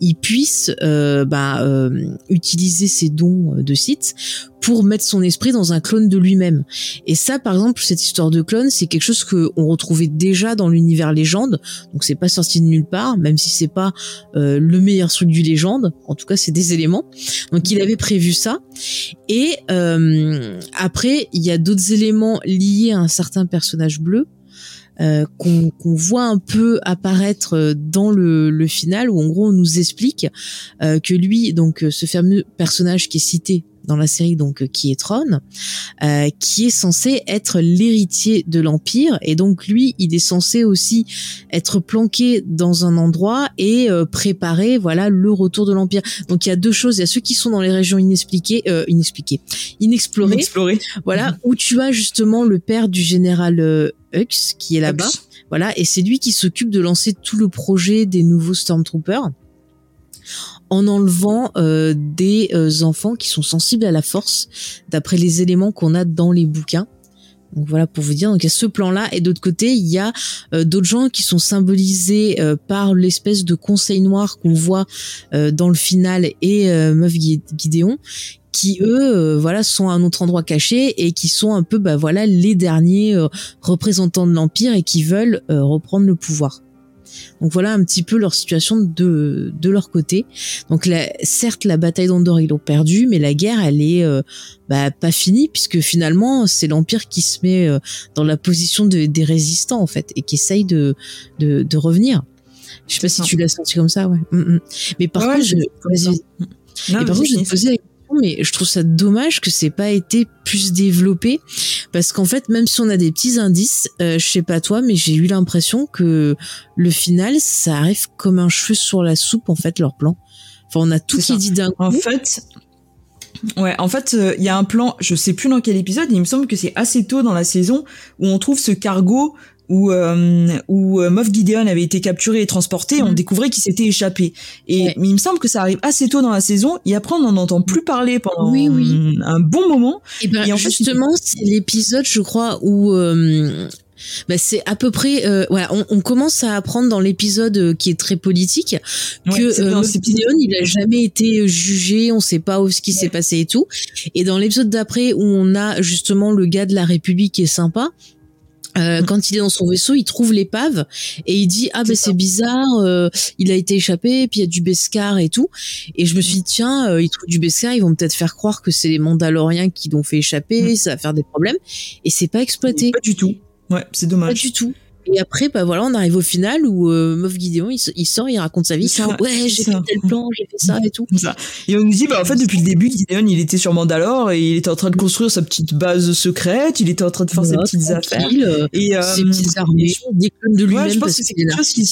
il puisse euh, bah, euh, utiliser ses dons de site pour mettre son esprit dans un clone de lui-même. Et ça, par exemple, cette histoire de clone, c'est quelque chose que on retrouvait déjà dans l'univers légende. Donc c'est pas sorti de nulle part, même si c'est pas euh, le meilleur truc du légende. En tout cas, c'est des éléments. Donc il avait prévu ça. Et euh, après, il y a d'autres éléments liés à un certain personnage bleu. euh, qu'on voit un peu apparaître dans le, final où en gros on nous explique euh, que lui donc ce fameux personnage qui est cité dans la série donc euh, qui est Tron euh, qui est censé être l'héritier de l'empire. Et donc lui il est censé aussi être planqué dans un endroit et euh, préparer voilà le retour de l'empire. Donc il y a deux choses. Il y a ceux qui sont dans les régions inexpliquées euh, inexpliquées inexplorées. Explorer. voilà où tu as justement le père du général euh, Hux qui est là-bas. Voilà, et c'est lui qui s'occupe de lancer tout le projet des nouveaux Stormtroopers en enlevant euh, des euh, enfants qui sont sensibles à la force, d'après les éléments qu'on a dans les bouquins. Donc voilà pour vous dire. Donc il y a ce plan-là et d'autre côté il y a euh, d'autres gens qui sont symbolisés euh, par l'espèce de conseil noir qu'on voit euh, dans le final et euh, Meuf Gideon qui eux euh, voilà sont à un autre endroit caché et qui sont un peu bah voilà les derniers euh, représentants de l'empire et qui veulent euh, reprendre le pouvoir. Donc voilà un petit peu leur situation de de leur côté. Donc la, certes la bataille d'Andorre ils l'ont perdue, mais la guerre elle est euh, bah, pas finie puisque finalement c'est l'empire qui se met euh, dans la position de, des résistants en fait et qui essaye de de, de revenir. Je sais pas si ça. tu l'as senti comme ça, ouais. Mm, mm. Mais par Ouais, contre, je. Non, Et par vas-y, contre, je vais finis. te poser la question, mais je trouve ça dommage que c'est pas été plus développé, parce qu'en fait, même si on a des petits indices, euh, je sais pas toi, mais j'ai eu l'impression que le final, ça arrive comme un cheveu sur la soupe, en fait, leur plan. Enfin, on a tout qui ça. dit d'un coup. En fait, ouais, en fait, euh, il y a un plan, je sais plus dans quel épisode, il me semble que c'est assez tôt dans la saison où on trouve ce cargo où euh, où euh, Moff Gideon avait été capturé et transporté, on Mhm. découvrait qu'il s'était échappé. Et Ouais. mais il me semble que ça arrive assez tôt dans la saison et après on n'en entend plus parler pendant Oui, oui. un bon moment. Et ben Et en fait, justement, c'est l'épisode, je crois, où euh, bah, c'est à peu près. Euh, voilà, on, on commence à apprendre dans l'épisode euh, qui est très politique Ouais, que euh, Moff. Gideon, il a jamais été jugé, on sait pas où ce qui s'est passé et tout. Et dans l'épisode d'après où on a justement le gars de la République qui est sympa. Euh, quand il est dans son vaisseau, il trouve l'épave et il dit ah ben c'est bizarre, euh, il a été échappé, puis il y a du Beskar et tout. Et je me suis dit tiens, euh, il trouve du Beskar, ils vont peut-être faire croire que c'est les Mandaloriens qui l'ont fait échapper, mm. ça va faire des problèmes. Et c'est pas exploité. Pas du tout. Ouais, c'est dommage. Pas du tout. Et après, bah voilà, on arrive au final où euh, Moff Gideon, il, sort, il raconte sa vie. ouais, j'ai fait tel plan, j'ai fait ça et tout. Ça. Et on nous dit, bah en fait, depuis le début, Gideon, il était sur Mandalore et il était en train de construire sa petite base secrète. Il était en train de faire ses petites affaires euh, et euh, ses petites armées. de lui-même. Ouais, je pense que c'est quelque chose qui,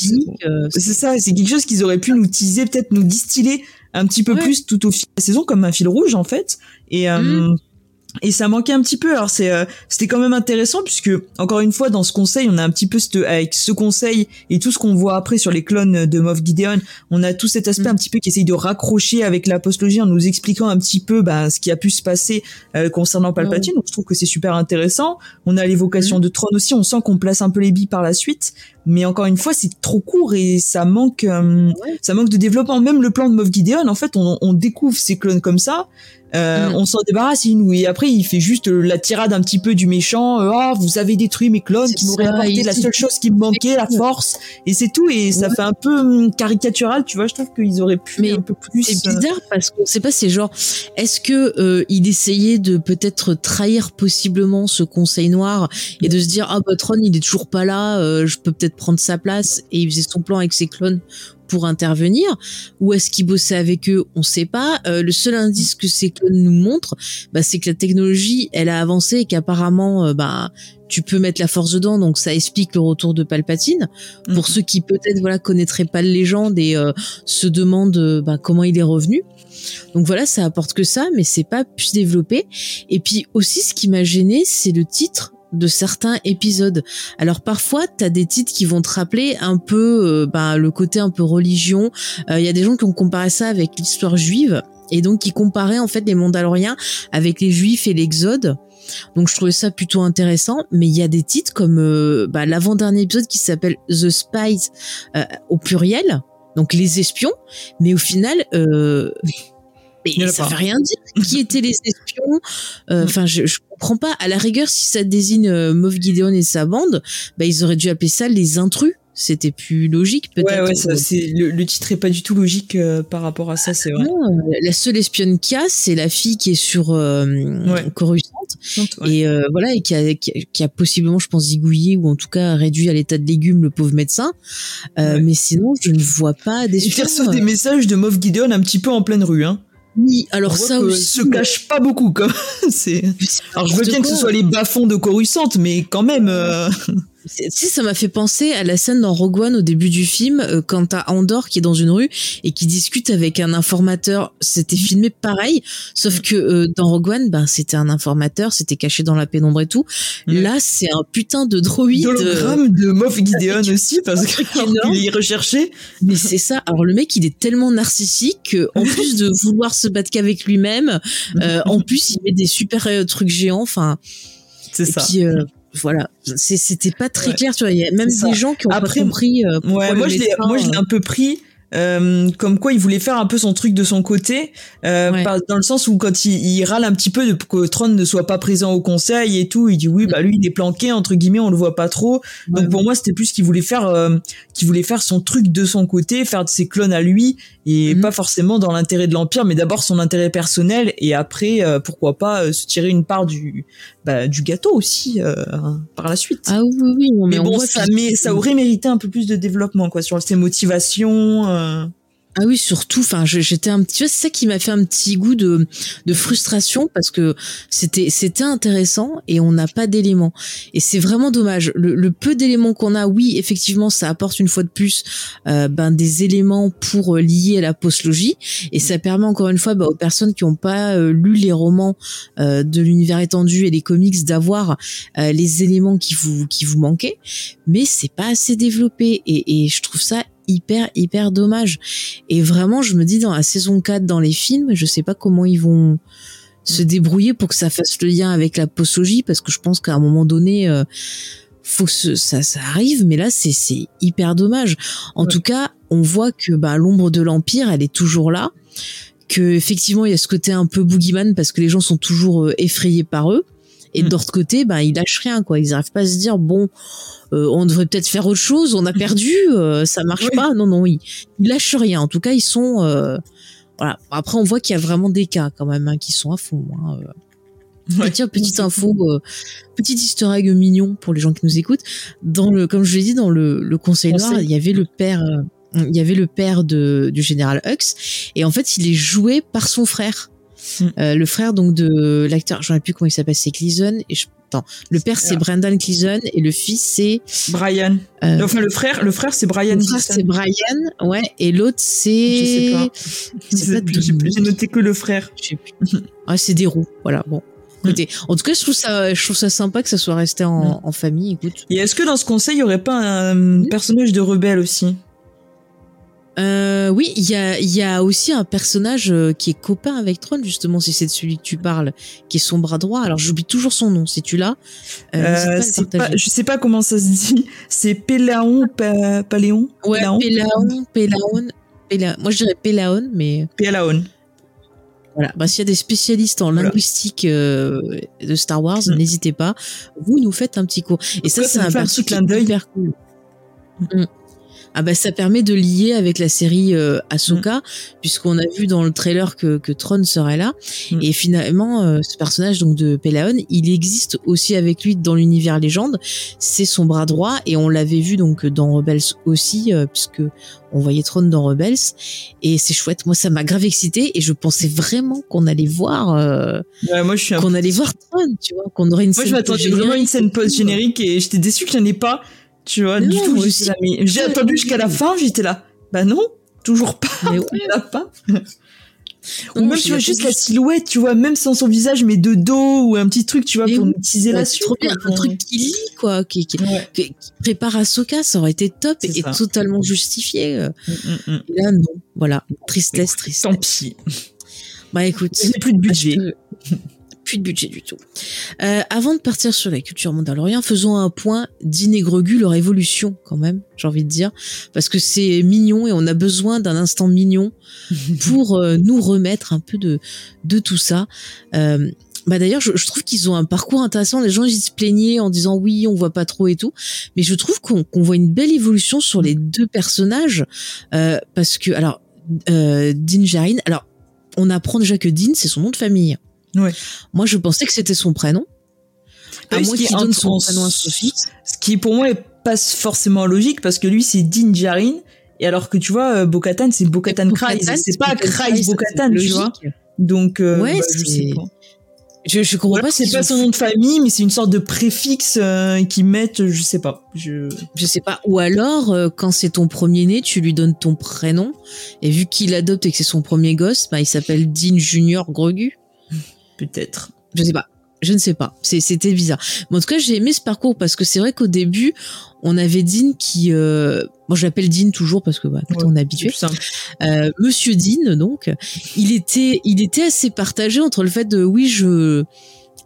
euh, c'est ça, c'est quelque chose qu'ils auraient pu nous teaser, peut-être nous distiller un petit peu plus tout au fil de la saison comme un fil rouge en fait. Et mmh et ça manquait un petit peu. Alors c'est euh, c'était quand même intéressant puisque encore une fois dans ce conseil, on a un petit peu avec ce conseil et tout ce qu'on voit après sur les clones de Moff Gideon, on a tout cet aspect mm. un petit peu qui essaye de raccrocher avec la postologie en nous expliquant un petit peu bah, ce qui a pu se passer euh, concernant Palpatine. Donc je trouve que c'est super intéressant. On a l'évocation mm. de Tron aussi. On sent qu'on place un peu les billes par la suite, mais encore une fois c'est trop court et ça manque euh, ça manque de développement. Même le plan de Moff Gideon, en fait, on, on découvre ces clones comme ça euh, mm. On s'en débarrasse, il et après il fait juste euh, la tirade un petit peu du méchant. Euh, ah, vous avez détruit mes clones qui m'auraient apporté la seule chose qui me manquait, la force, et c'est tout. Et ça fait un peu hum, caricatural, tu vois. Je trouve qu'ils auraient pu mais un peu plus. C'est bizarre parce qu'on sait pas. C'est genre, est-ce que il essayait de peut-être trahir possiblement ce Conseil Noir et de se dire ah bah Tron il est toujours pas là, je peux peut-être prendre sa place et il faisait son plan avec ses clones pour intervenir. Ou est-ce qu'ils bossaient avec eux? On sait pas. Euh, le seul indice que ces clones nous montrent bah, c'est que la technologie elle a avancé et qu'apparemment euh, bah tu peux mettre la force dedans. Donc ça explique le retour de Palpatine. Pour mhm. ceux qui peut-être voilà connaîtraient pas la légende et euh, se demandent bah, comment il est revenu. Donc voilà ça apporte que ça mais c'est pas plus développé. Et puis aussi ce qui m'a gêné c'est le titre de certains épisodes. Alors parfois, tu as des titres qui vont te rappeler un peu euh, bah, le côté un peu religion. Il euh, y a des gens qui ont comparé ça avec l'histoire juive et donc qui comparaient en fait les Mandaloriens avec les Juifs et l'Exode. Donc je trouvais ça plutôt intéressant, mais il y a des titres comme euh, bah, l'avant-dernier épisode qui s'appelle The Spies au pluriel, donc les espions, mais au final mais ça veut rien dire. Qui *laughs* étaient les espions euh, Enfin, je, je comprends pas. À la rigueur, si ça désigne euh, Moff Gideon et sa bande, bah ils auraient dû appeler ça les intrus. C'était plus logique, peut-être. Ouais, ouais, ça, c'est le, titre est pas du tout logique euh, par rapport à ça, c'est vrai. Non, la seule espionne qu'il y a, c'est la fille qui est sur euh, Coruscant et euh, voilà, et qui a, qui a, possiblement, je pense, zigouillé ou en tout cas réduit à l'état de légume le pauvre médecin. Mais sinon, je ne vois pas des. Il reçoit des messages de Moff Gideon un petit peu en pleine rue, hein. Oui, alors ça aussi. se cache pas beaucoup, *laughs* comme c'est. Alors je veux bien que ce soit les bas-fonds de Coruscant, mais quand même. Euh... Si ça m'a fait penser à la scène dans Rogue One au début du film euh, quand t'as Andor qui est dans une rue et qui discute avec un informateur. C'était filmé pareil, sauf que euh, dans Rogue One, ben c'était un informateur, c'était caché dans la pénombre et tout. Là, c'est un putain de droïde. D'hologramme de Moff *laughs* Gideon aussi parce qu'il est recherché. Mais c'est ça. Alors le mec, il est tellement narcissique qu'en *laughs* plus de vouloir se battre qu'avec lui-même, euh, en plus il met des super trucs géants. Enfin. C'est ça. Puis, voilà, c'était pas très clair. Tu vois, il y a même des gens qui ont Après, pas compris. Euh, ouais, moi je l'ai, moi je l'ai un peu pris euh, comme quoi il voulait faire un peu son truc de son côté, euh, dans le sens où quand il, râle un petit peu de que Tron ne soit pas présent au conseil et tout, il dit oui bah lui il est planqué entre guillemets, on le voit pas trop. Donc pour moi c'était plus qu'il voulait faire, euh, qu'il voulait faire son truc de son côté, faire de ses clones à lui et mhm. pas forcément dans l'intérêt de l'empire, mais d'abord son intérêt personnel et après pourquoi pas se tirer une part du bah, du gâteau aussi par la suite. Ah oui oui, mais, bon ça, mais ça aurait mérité un peu plus de développement quoi sur ses motivations. Ah oui, surtout, enfin, j'étais un petit, c'est ça qui m'a fait un petit goût de, de frustration parce que c'était, c'était intéressant et on n'a pas d'éléments. Et c'est vraiment dommage. Le, peu d'éléments qu'on a, oui, effectivement, ça apporte une fois de plus, euh, ben, des éléments pour euh, lier à la postlogie et ça permet encore une fois, ben, aux personnes qui n'ont pas euh, lu les romans de l'univers étendu et les comics d'avoir les éléments qui vous, qui vous manquaient. Mais c'est pas assez développé et, et je trouve ça hyper hyper dommage. Et vraiment, je me dis dans la saison 4 dans les films, je sais pas comment ils vont se débrouiller pour que ça fasse le lien avec la postologie parce que je pense qu'à un moment donné euh, faut que ça ça arrive mais là c'est c'est hyper dommage. En tout cas, on voit que bah l'ombre de l'empire, elle est toujours là que effectivement il y a ce côté un peu boogeyman parce que les gens sont toujours euh, effrayés par eux Et de l'autre côté, ben ils lâchent rien quoi. Ils arrivent pas à se dire bon, euh, on devrait peut-être faire autre chose. On a perdu, euh, ça marche Oui. pas. Non non, ils, ils lâchent rien. En tout cas, ils sont euh, voilà. Après, on voit qu'il y a vraiment des cas quand même hein, qui sont à fond. Hein. euh. Ouais. Tiens, petite info, euh, petit easter egg mignon pour les gens qui nous écoutent. Dans le, comme je l'ai dit, dans le, le Conseil Conseil. Noir, il y avait le père, euh, il y avait le père de, du général Hux, et en fait, il est joué par son frère. Mm. Euh, le frère donc de l'acteur, je ne sais plus comment il s'appelle, c'est Cleason. Et je, attends, le père c'est Alors. Brendan Cleason et le fils c'est, Brian. euh, Enfin, le frère, le frère, c'est Brian le frère c'est Brian, ouais, et l'autre c'est, Je sais pas. c'est pas plus, plus- j'ai noté que le frère. je sais plus. *laughs* Ah, c'est des roues, voilà. Bon, écoutez, en tout cas, je trouve ça, je trouve ça sympa que ça soit resté en, en famille. Écoute, Et est-ce que dans ce conseil, il y aurait pas un personnage de rebelle aussi? Euh, oui, il y a, y a aussi un personnage euh, qui est copain avec Tron, justement, si c'est de celui que tu parles, qui est son bras droit. Alors, j'oublie toujours son nom. Si tu l'as, euh, pas Euh, pas, je sais pas comment ça se dit. C'est Pélaon, Pa- Paléon? Ouais, Pélaon? Pélaon, Pélaon, Péla- Moi, je dirais Pélaon, mais Pélaon. voilà. Bah, s'il y a des spécialistes en Voilà. linguistique euh, de Star Wars, Mm. n'hésitez pas. Vous nous faites un petit cours. Et ça, c'est un petit clin d'œil. hyper cool. Mm. Ah bah ça permet de lier avec la série euh, Ahsoka puisqu'on a vu dans le trailer que, que Tron serait là. Mm. et finalement euh, ce personnage donc de Pelaon il existe aussi avec lui dans l'univers légende. C'est son bras droit et on l'avait vu donc dans Rebels aussi euh, puisque on voyait Tron dans Rebels. Et c'est chouette. Moi ça m'a grave excité et je pensais vraiment qu'on allait voir euh, Ouais, moi, je suis un qu'on allait voir Tron tu vois qu'on aurait une Moi, scène je m'attendais vraiment une scène post-générique et j'étais déçue qu'il n'y en ait pas. Tu vois, Non, du tout. aussi. J'ai attendu jusqu'à la fin, j'étais là. Bah non, toujours pas. Mais *laughs* ouais. Pas. Ou même, tu vois, juste la silhouette, tu vois, même sans son visage, mais de dos ou un petit truc, tu vois, Mais pour oui. teaser la suite. trop bien quoi. un truc qui lit quoi qui, qui, Ouais. qui- qui prépare Ahsoka, ça aurait été top et ça. totalement justifié. euh. Mm, mm, mm. Et là, non. Voilà. Tristesse, tristesse. Tant pis. Bah écoute. Plus de budget. Plus de budget du tout. Euh, avant de partir sur la culture mandalorienne, faisons un point Dean et Grogu, leur évolution quand même, j'ai envie de dire. Parce que c'est mignon et on a besoin d'un instant mignon *laughs* pour euh, nous remettre un peu de, de tout ça. Euh, bah d'ailleurs, je, je trouve qu'ils ont un parcours intéressant. Les gens ils se plaignaient en disant oui, on voit pas trop et tout, mais je trouve qu'on voit une belle évolution sur les deux personnages euh, parce que alors euh, Djarin, alors on apprend déjà que Dean c'est son nom de famille. Ouais. Moi, je pensais que c'était son prénom. À Oui, ce moins qu'il donne son prénom à fils. Ce qui, pour moi, est pas forcément logique parce que lui, c'est Din Djarin. Et alors que tu vois, euh, Bo-Katan, c'est Bo-Katan. Bo-Katan, C'est pas Kryze, Bo-Katan, tu vois. Donc, euh, Ouais, bah, je c'est- sais pas. Je, je comprends alors, pas c'est pas son nom de famille, mais c'est une sorte de préfixe euh, qu'ils mettent, je sais pas. Je... Je sais pas. Ou alors, euh, quand c'est ton premier-né, tu lui donnes ton prénom. Et vu qu'il adopte et que c'est son premier gosse, bah, il s'appelle Dean Junior Grogu. Peut-être. Je sais pas. Je ne sais pas. C'est- C'était bizarre. Mais en tout cas, j'ai aimé ce parcours parce que c'est vrai qu'au début, on avait Dean qui... Euh... Moi, je l'appelle Dean toujours parce que bah, écoute, Ouais, on est habitué. Euh, Monsieur Dean, donc, il était, il était assez partagé entre le fait de, oui, je,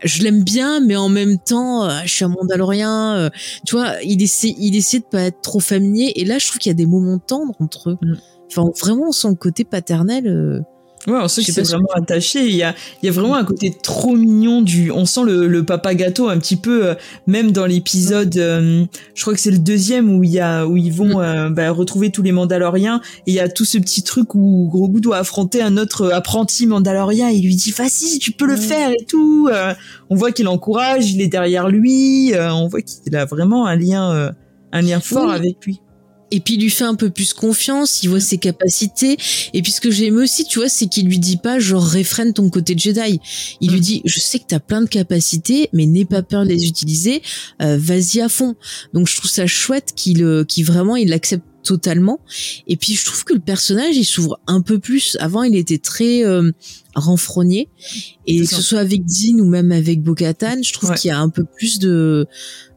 je l'aime bien, mais en même temps, euh, je suis un mandalorien. euh, tu vois, il essaie, il essaie de pas être trop familier. Et là, je trouve qu'il y a des moments tendres entre eux. Mm. Enfin, vraiment, on sent le côté paternel. Ouais, on sent pas vraiment attaché. Il y a, il y a vraiment un côté trop mignon du. On sent le, le papa gâteau un petit peu, euh, même dans l'épisode. euh, je crois que c'est le deuxième où il y a, où ils vont Mm. euh, bah, retrouver tous les Mandaloriens. Et il y a tout ce petit truc où Grogu doit affronter un autre apprenti Mandalorien. Il lui dit "Vas-y, tu peux le Ouais. faire et tout." On voit qu'il encourage, il est derrière lui. on voit qu'il a vraiment un lien, un lien fort Oui. avec lui. Et puis il lui fait un peu plus confiance, il voit ses capacités. Et puis ce que j'aime aussi, tu vois, c'est qu'il lui dit pas genre réfrène ton côté Jedi. Il Mm. lui dit je sais que t'as plein de capacités, mais n'aie pas peur de les utiliser. euh, Vas-y à fond. Donc je trouve ça chouette qu'il euh, qu'il vraiment il l'accepte totalement. Et puis je trouve que le personnage il s'ouvre un peu plus. Avant il était très euh, renfrogné. Et que ce soit avec Dean ou même avec Bo-Katan, je trouve Ouais. qu'il y a un peu plus de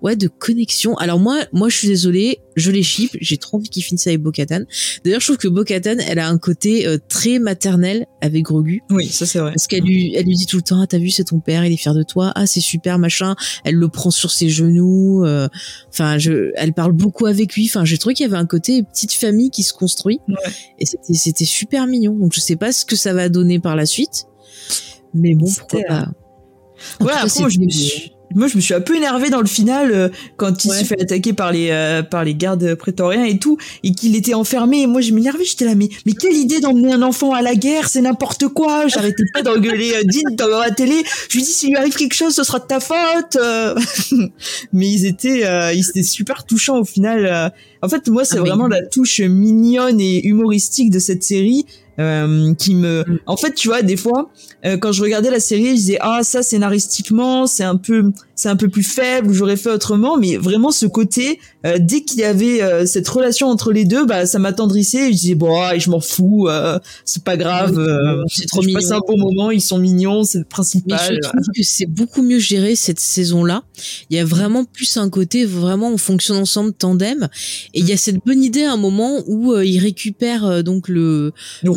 ouais de connexion. Alors moi moi je suis désolée, je les ship, j'ai trop envie qu'ils finissent avec Bo-Katan. D'ailleurs, je trouve que Bo-Katan, elle a un côté euh, très maternel avec Grogu Oui, ça c'est vrai. parce qu'elle lui elle lui dit tout le temps ah t'as vu c'est ton père, il est fier de toi. Ah c'est super machin. Elle le prend sur ses genoux. euh, Enfin, je elle parle beaucoup avec lui. Enfin, j'ai trouvé qu'il y avait un côté petite famille qui se construit Ouais. et c'était c'était super mignon. Donc je sais pas ce que ça va donner par la suite. Mais bon, pourquoi pas. Ouais, cas, après, moi, je me suis, moi je me suis un peu énervé dans le final euh, quand il se fait attaquer par les euh, par les gardes prétoriens et tout et qu'il était enfermé. Et moi je m'énervais j'étais là mais mais quelle idée d'emmener un enfant à la guerre c'est n'importe quoi. J'arrêtais pas d'engueuler euh, Dean dans la télé. Je lui dis s'il lui arrive quelque chose ce sera de ta faute *laughs* mais ils étaient ils étaient super touchants au final en fait moi c'est ah, vraiment la touche mignonne et humoristique de cette série euh, qui me mm. en fait tu vois des fois euh, quand je regardais la série je disais ah ça scénaristiquement c'est un peu c'est un peu plus faible ou j'aurais fait autrement mais vraiment ce côté euh, dès qu'il y avait euh, cette relation entre les deux bah ça m'attendrissait. Je disais bon ah, je m'en fous c'est pas grave c'est trop je mignon. passe un bon moment ils sont mignons c'est le principal. Mais je trouve que c'est beaucoup mieux géré cette saison là il y a vraiment plus un côté vraiment on fonctionne ensemble tandem. Et il y a cette bonne idée à un moment où ils récupèrent donc le, le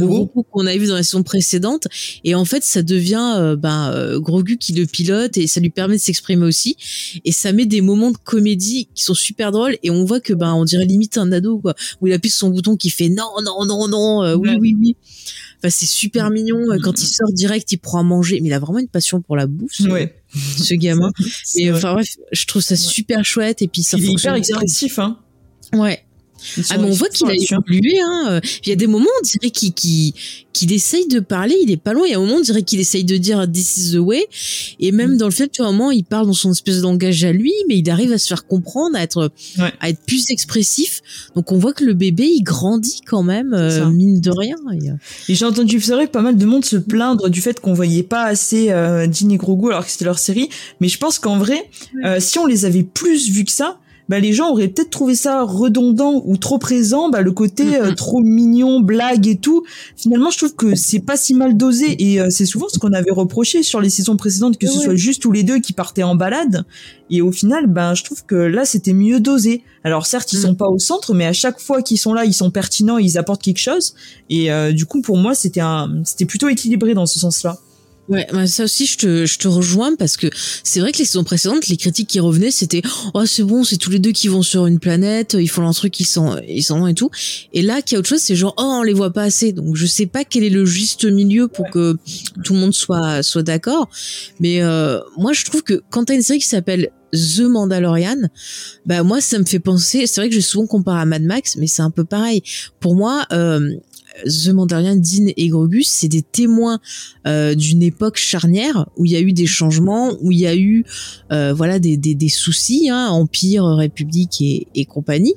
qu'on a vu dans la saison précédente. Et en fait, ça devient euh, euh, Grogu qui le pilote et ça lui permet de s'exprimer aussi. Et ça met des moments de comédie qui sont super drôles. Et on voit que ben on dirait limite un ado quoi, où il appuie sur son bouton qui fait non non non non euh, oui oui oui. Enfin, c'est super mignon. Quand il sort direct, il prend à manger. Mais il a vraiment une passion pour la bouffe, ce, gamin. *laughs* Et enfin bref, je trouve ça super chouette. Et puis ça il est hyper expressif, hein. Ouais. Ah, mais on voit qu'il a évolué. Hein. Il y a des moments, on dirait qu'il qu'il essaye de parler, il est pas loin. Il y a un moment, on dirait qu'il essaye de dire This is the way. Et même mm. dans le fait, tu vois, un moment, il parle dans son espèce de langage à lui, mais il arrive à se faire comprendre, à être, à être plus expressif. Donc on voit que le bébé, il grandit quand même, euh, mine de rien. Et j'ai entendu, c'est vrai, pas mal de monde se plaindre du fait qu'on voyait pas assez euh, et Grogu alors que c'était leur série. Mais je pense qu'en vrai, euh, si on les avait plus vus que ça, bah les gens auraient peut-être trouvé ça redondant ou trop présent, bah le côté euh, trop mignon, blague et tout. Finalement, je trouve que c'est pas si mal dosé et euh, c'est souvent ce qu'on avait reproché sur les saisons précédentes que ce soit juste tous les deux qui partaient en balade et au final, ben je trouve que là c'était mieux dosé. Alors certes, ils mm. sont pas au centre, mais à chaque fois qu'ils sont là, ils sont pertinents, ils apportent quelque chose et euh, du coup pour moi, c'était un c'était plutôt équilibré dans ce sens-là. Ouais, bah ça aussi je te, je te rejoins parce que c'est vrai que les saisons précédentes, les critiques qui revenaient, c'était oh c'est bon, c'est tous les deux qui vont sur une planète, ils font leur truc, ils sont ils s'en vont et tout. Et là, qu'il y a autre chose, c'est genre oh on les voit pas assez. Donc je sais pas quel est le juste milieu pour que tout le monde soit soit d'accord. Mais euh, moi je trouve que quand t'as une série qui s'appelle The Mandalorian, bah moi ça me fait penser. C'est vrai que je souvent compare à Mad Max, mais c'est un peu pareil. Pour moi, euh, The Mandalorian, Dean et Grogu, c'est des témoins euh, d'une époque charnière où il y a eu des changements, où il y a eu euh, voilà des, des, des soucis, hein, Empire, République et, et, compagnie.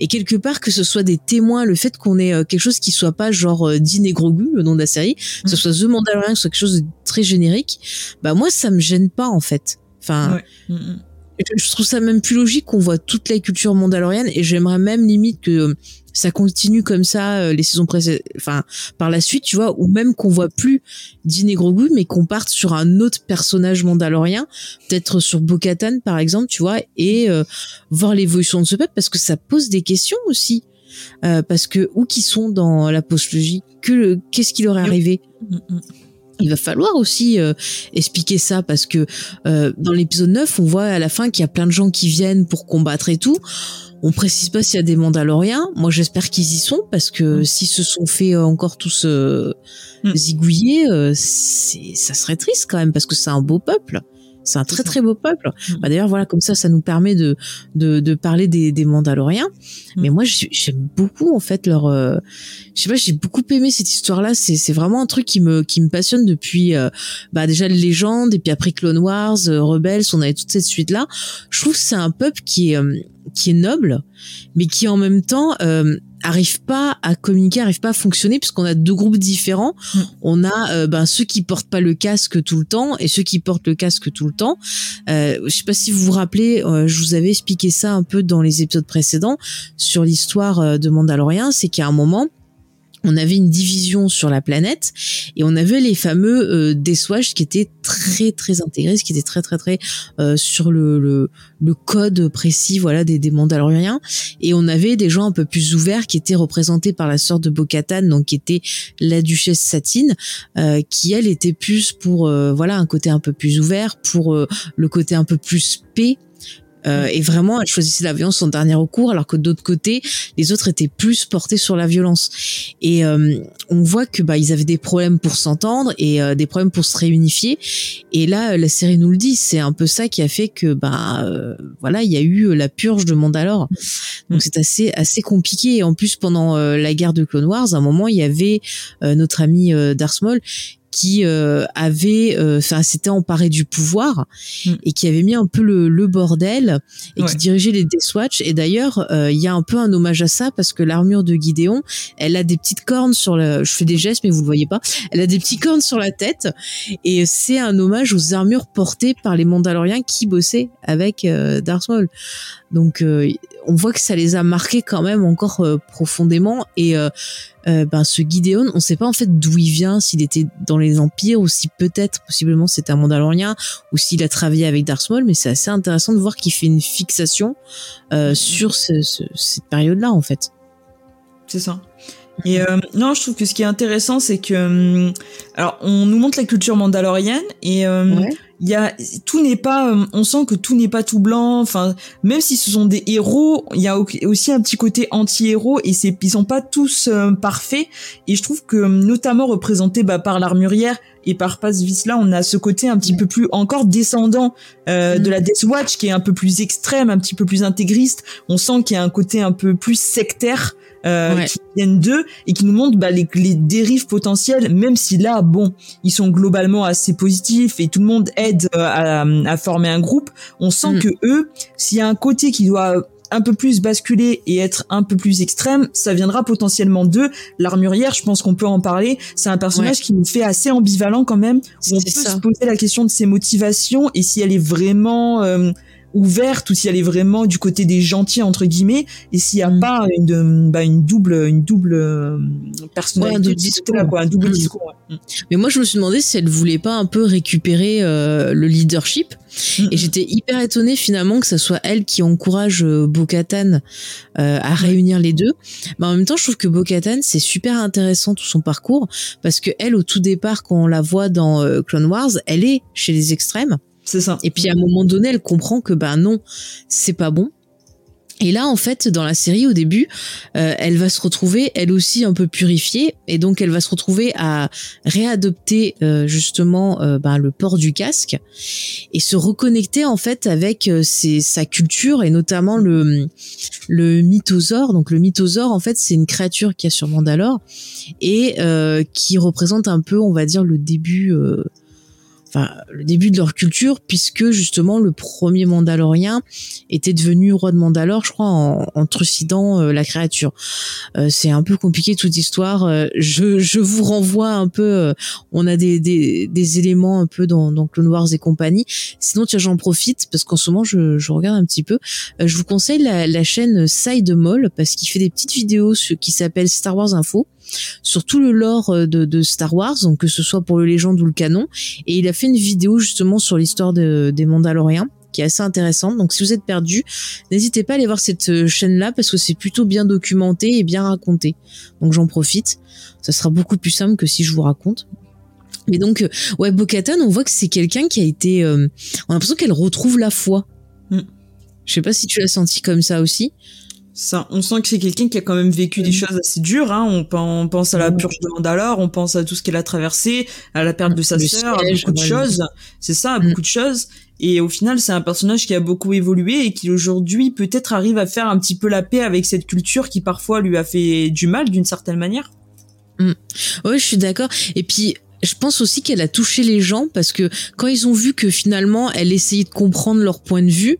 Et quelque part que ce soit des témoins, le fait qu'on ait euh, quelque chose qui soit pas genre Dean et Grogu, le nom de la série, que ce mm. soit The Mandalorian, que ce soit quelque chose de très générique, bah moi ça me gêne pas en fait. Enfin. Mm, mm. Je trouve ça même plus logique qu'on voit toute la culture mandalorienne et j'aimerais même limite que ça continue comme ça euh, les saisons précédentes, enfin par la suite, tu vois, ou même qu'on voit plus Din et Grogu, mais qu'on parte sur un autre personnage mandalorien, peut-être sur Bo-Katan par exemple, tu vois, et euh, voir l'évolution de ce peuple parce que ça pose des questions aussi. Euh, parce que où qu'ils sont dans la postlogie, que qu'est-ce qui leur est arrivé? Il va falloir aussi expliquer ça parce que dans l'épisode 9, on voit à la fin qu'il y a plein de gens qui viennent pour combattre et tout. On précise pas s'il y a des Mandaloriens. Moi, j'espère qu'ils y sont parce que mm. s'ils se sont fait euh, encore tous euh, mm. zigouiller, euh, ça serait triste quand même parce que c'est un beau peuple. C'est un très très beau peuple. Mm. Bah, D'ailleurs, voilà, comme ça, ça nous permet de de, de parler des, des Mandaloriens. Mais moi, j'aime beaucoup en fait leur. Euh, je sais pas, j'ai beaucoup aimé cette histoire-là. C'est c'est vraiment un truc qui me qui me passionne depuis euh, bah déjà les légendes et puis après Clone Wars, Rebels, on avait toute cette suite là. Je trouve que c'est un peuple qui est qui est noble, mais qui en même temps euh, arrive pas à communiquer, arrive pas à fonctionner puisqu'on a deux groupes différents. Mm. On a euh, ben ceux qui portent pas le casque tout le temps et ceux qui portent le casque tout le temps. Euh, je sais pas si vous vous rappelez, euh, je vous avais expliqué ça un peu dans les épisodes précédents sur l'histoire de Mandalorian, c'est qu'à un moment on avait une division sur la planète et on avait les fameux euh, qui étaient très très intégrés, qui étaient très très très euh, sur le, le, le, code précis voilà des, des Mandaloriens. Et on avait des gens un peu plus ouverts qui étaient représentés par la sœur de Bo-Katan donc qui était la duchesse Satine euh, qui elle était plus pour euh, voilà un côté un peu plus ouvert pour le côté un peu plus paix Euh, et vraiment, elle choisissait la violence en dernier recours, alors que d'autre côté, les autres étaient plus portés sur la violence. Et euh, on voit que bah ils avaient des problèmes pour s'entendre et euh, des problèmes pour se réunifier. Et là, la série nous le dit, c'est un peu ça qui a fait que bah voilà, il y a eu la purge de Mandalore. Donc c'est assez assez compliqué. Et en plus, pendant la guerre de Clone Wars, à un moment, il y avait notre ami Darth Maul qui euh, avait, euh, enfin, s'était emparé du pouvoir mm. et qui avait mis un peu le, le bordel et qui dirigeait les Death Watch. Et d'ailleurs, euh, il y a un peu un hommage à ça parce que l'armure de Gideon, elle a des petites cornes sur le. Je fais des gestes, mais vous le voyez pas. Elle a des petits cornes sur la tête et c'est un hommage aux armures portées par les Mandaloriens qui bossaient avec Darth Maul. Donc, on voit que ça les a marqués quand même encore profondément et euh, ben ce Gideon, on sait pas en fait d'où il vient, s'il était dans les empires ou si peut-être possiblement c'était un Mandalorien ou s'il a travaillé avec Darth Maul, mais c'est assez intéressant de voir qu'il fait une fixation euh, sur ce, cette période-là en fait. C'est ça. Et euh, non, je trouve que ce qui est intéressant, c'est que hum, alors on nous montre la culture mandalorienne et hum, il y a tout n'est pas hum, on sent que tout n'est pas tout blanc enfin même si ce sont des héros il y a aussi un petit côté anti-héros et c'est ils sont pas tous parfaits. Et je trouve que notamment représenté bah, par l'armurière et par Paz Visla on a ce côté un petit peu plus encore descendant euh, de la mm. Death Watch qui est un peu plus extrême un petit peu plus intégriste. On sent qu'il y a un côté un peu plus sectaire euh, qui viennent d'eux et qui nous montrent bah, les, les, dérives potentielles, même si là, bon, ils sont globalement assez positifs et tout le monde aide euh, à, à former un groupe. On sent mm. que eux, s'il y a un côté qui doit un peu plus basculer et être un peu plus extrême, ça viendra potentiellement d'eux. L'armurière, je pense qu'on peut en parler. C'est un personnage qui nous fait assez ambivalent quand même. on peut se poser la question de ses motivations et si elle est vraiment euh, ouverte ou si elle est vraiment du côté des gentils entre guillemets et s'il n'y a mm. pas une, bah, une double une double euh, personnalité un double discours, quoi, un double mm. discours mm. mais moi je me suis demandé si elle voulait pas un peu récupérer euh, le leadership. Et j'étais hyper étonnée finalement que ce soit elle qui encourage euh, Bo-Katan euh, à réunir les deux. Mais en même temps je trouve que Bo-Katan c'est super intéressant tout son parcours parce que elle au tout départ quand on la voit dans Clone Wars elle est chez les extrêmes c'est ça. Et puis à un moment donné, elle comprend que ben non, c'est pas bon. Et là, en fait, dans la série, au début, euh, elle va se retrouver, elle aussi, un peu purifiée, et donc elle va se retrouver à réadopter euh, justement euh, ben, le port du casque et se reconnecter en fait avec sa culture et notamment le le mythosaure. Donc le mythosaure, en fait, c'est une créature qui a sur Mandalore et qui représente un peu, on va dire, le début le début de leur culture, puisque justement le premier Mandalorien était devenu roi de Mandalore, je crois, en, en trucidant euh, la créature. Euh, c'est un peu compliqué toute histoire. Euh, je, je vous renvoie un peu. on a des, des, des, éléments un peu dans, dans Clone Wars et compagnie. Sinon, tiens, j'en profite parce qu'en ce moment, je, je regarde un petit peu. je vous conseille la, la chaîne Side Mall parce qu'il fait des petites vidéos qui s'appellent Star Wars Info sur tout le lore euh, de, Star Wars, donc que ce soit pour le légende ou le canon. Et il a fait une vidéo justement sur l'histoire des Mandaloriens qui est assez intéressante. Donc si vous êtes perdu, n'hésitez pas à aller voir cette euh, chaîne-là parce que c'est plutôt bien documenté et bien raconté. Donc j'en profite. Ça sera beaucoup plus simple que si je vous raconte. Mais donc, euh, ouais, Bokatan, on voit que c'est quelqu'un qui a été... on a l'impression qu'elle retrouve la foi. Mm. Je sais pas si tu l'as senti comme ça aussi. Ça, on sent que c'est quelqu'un qui a quand même vécu des choses assez dures. Hein. On, pense à la purge de Mandalore, on pense à tout ce qu'elle a traversé, à la perte de sa sœur, à beaucoup de choses. C'est ça, à mm. beaucoup de choses. Et au final, c'est un personnage qui a beaucoup évolué et qui aujourd'hui peut-être arrive à faire un petit peu la paix avec cette culture qui parfois lui a fait du mal d'une certaine manière. Mm. Oui, je suis d'accord. Et puis, je pense aussi qu'elle a touché les gens parce que quand ils ont vu que finalement elle essayait de comprendre leur point de vue,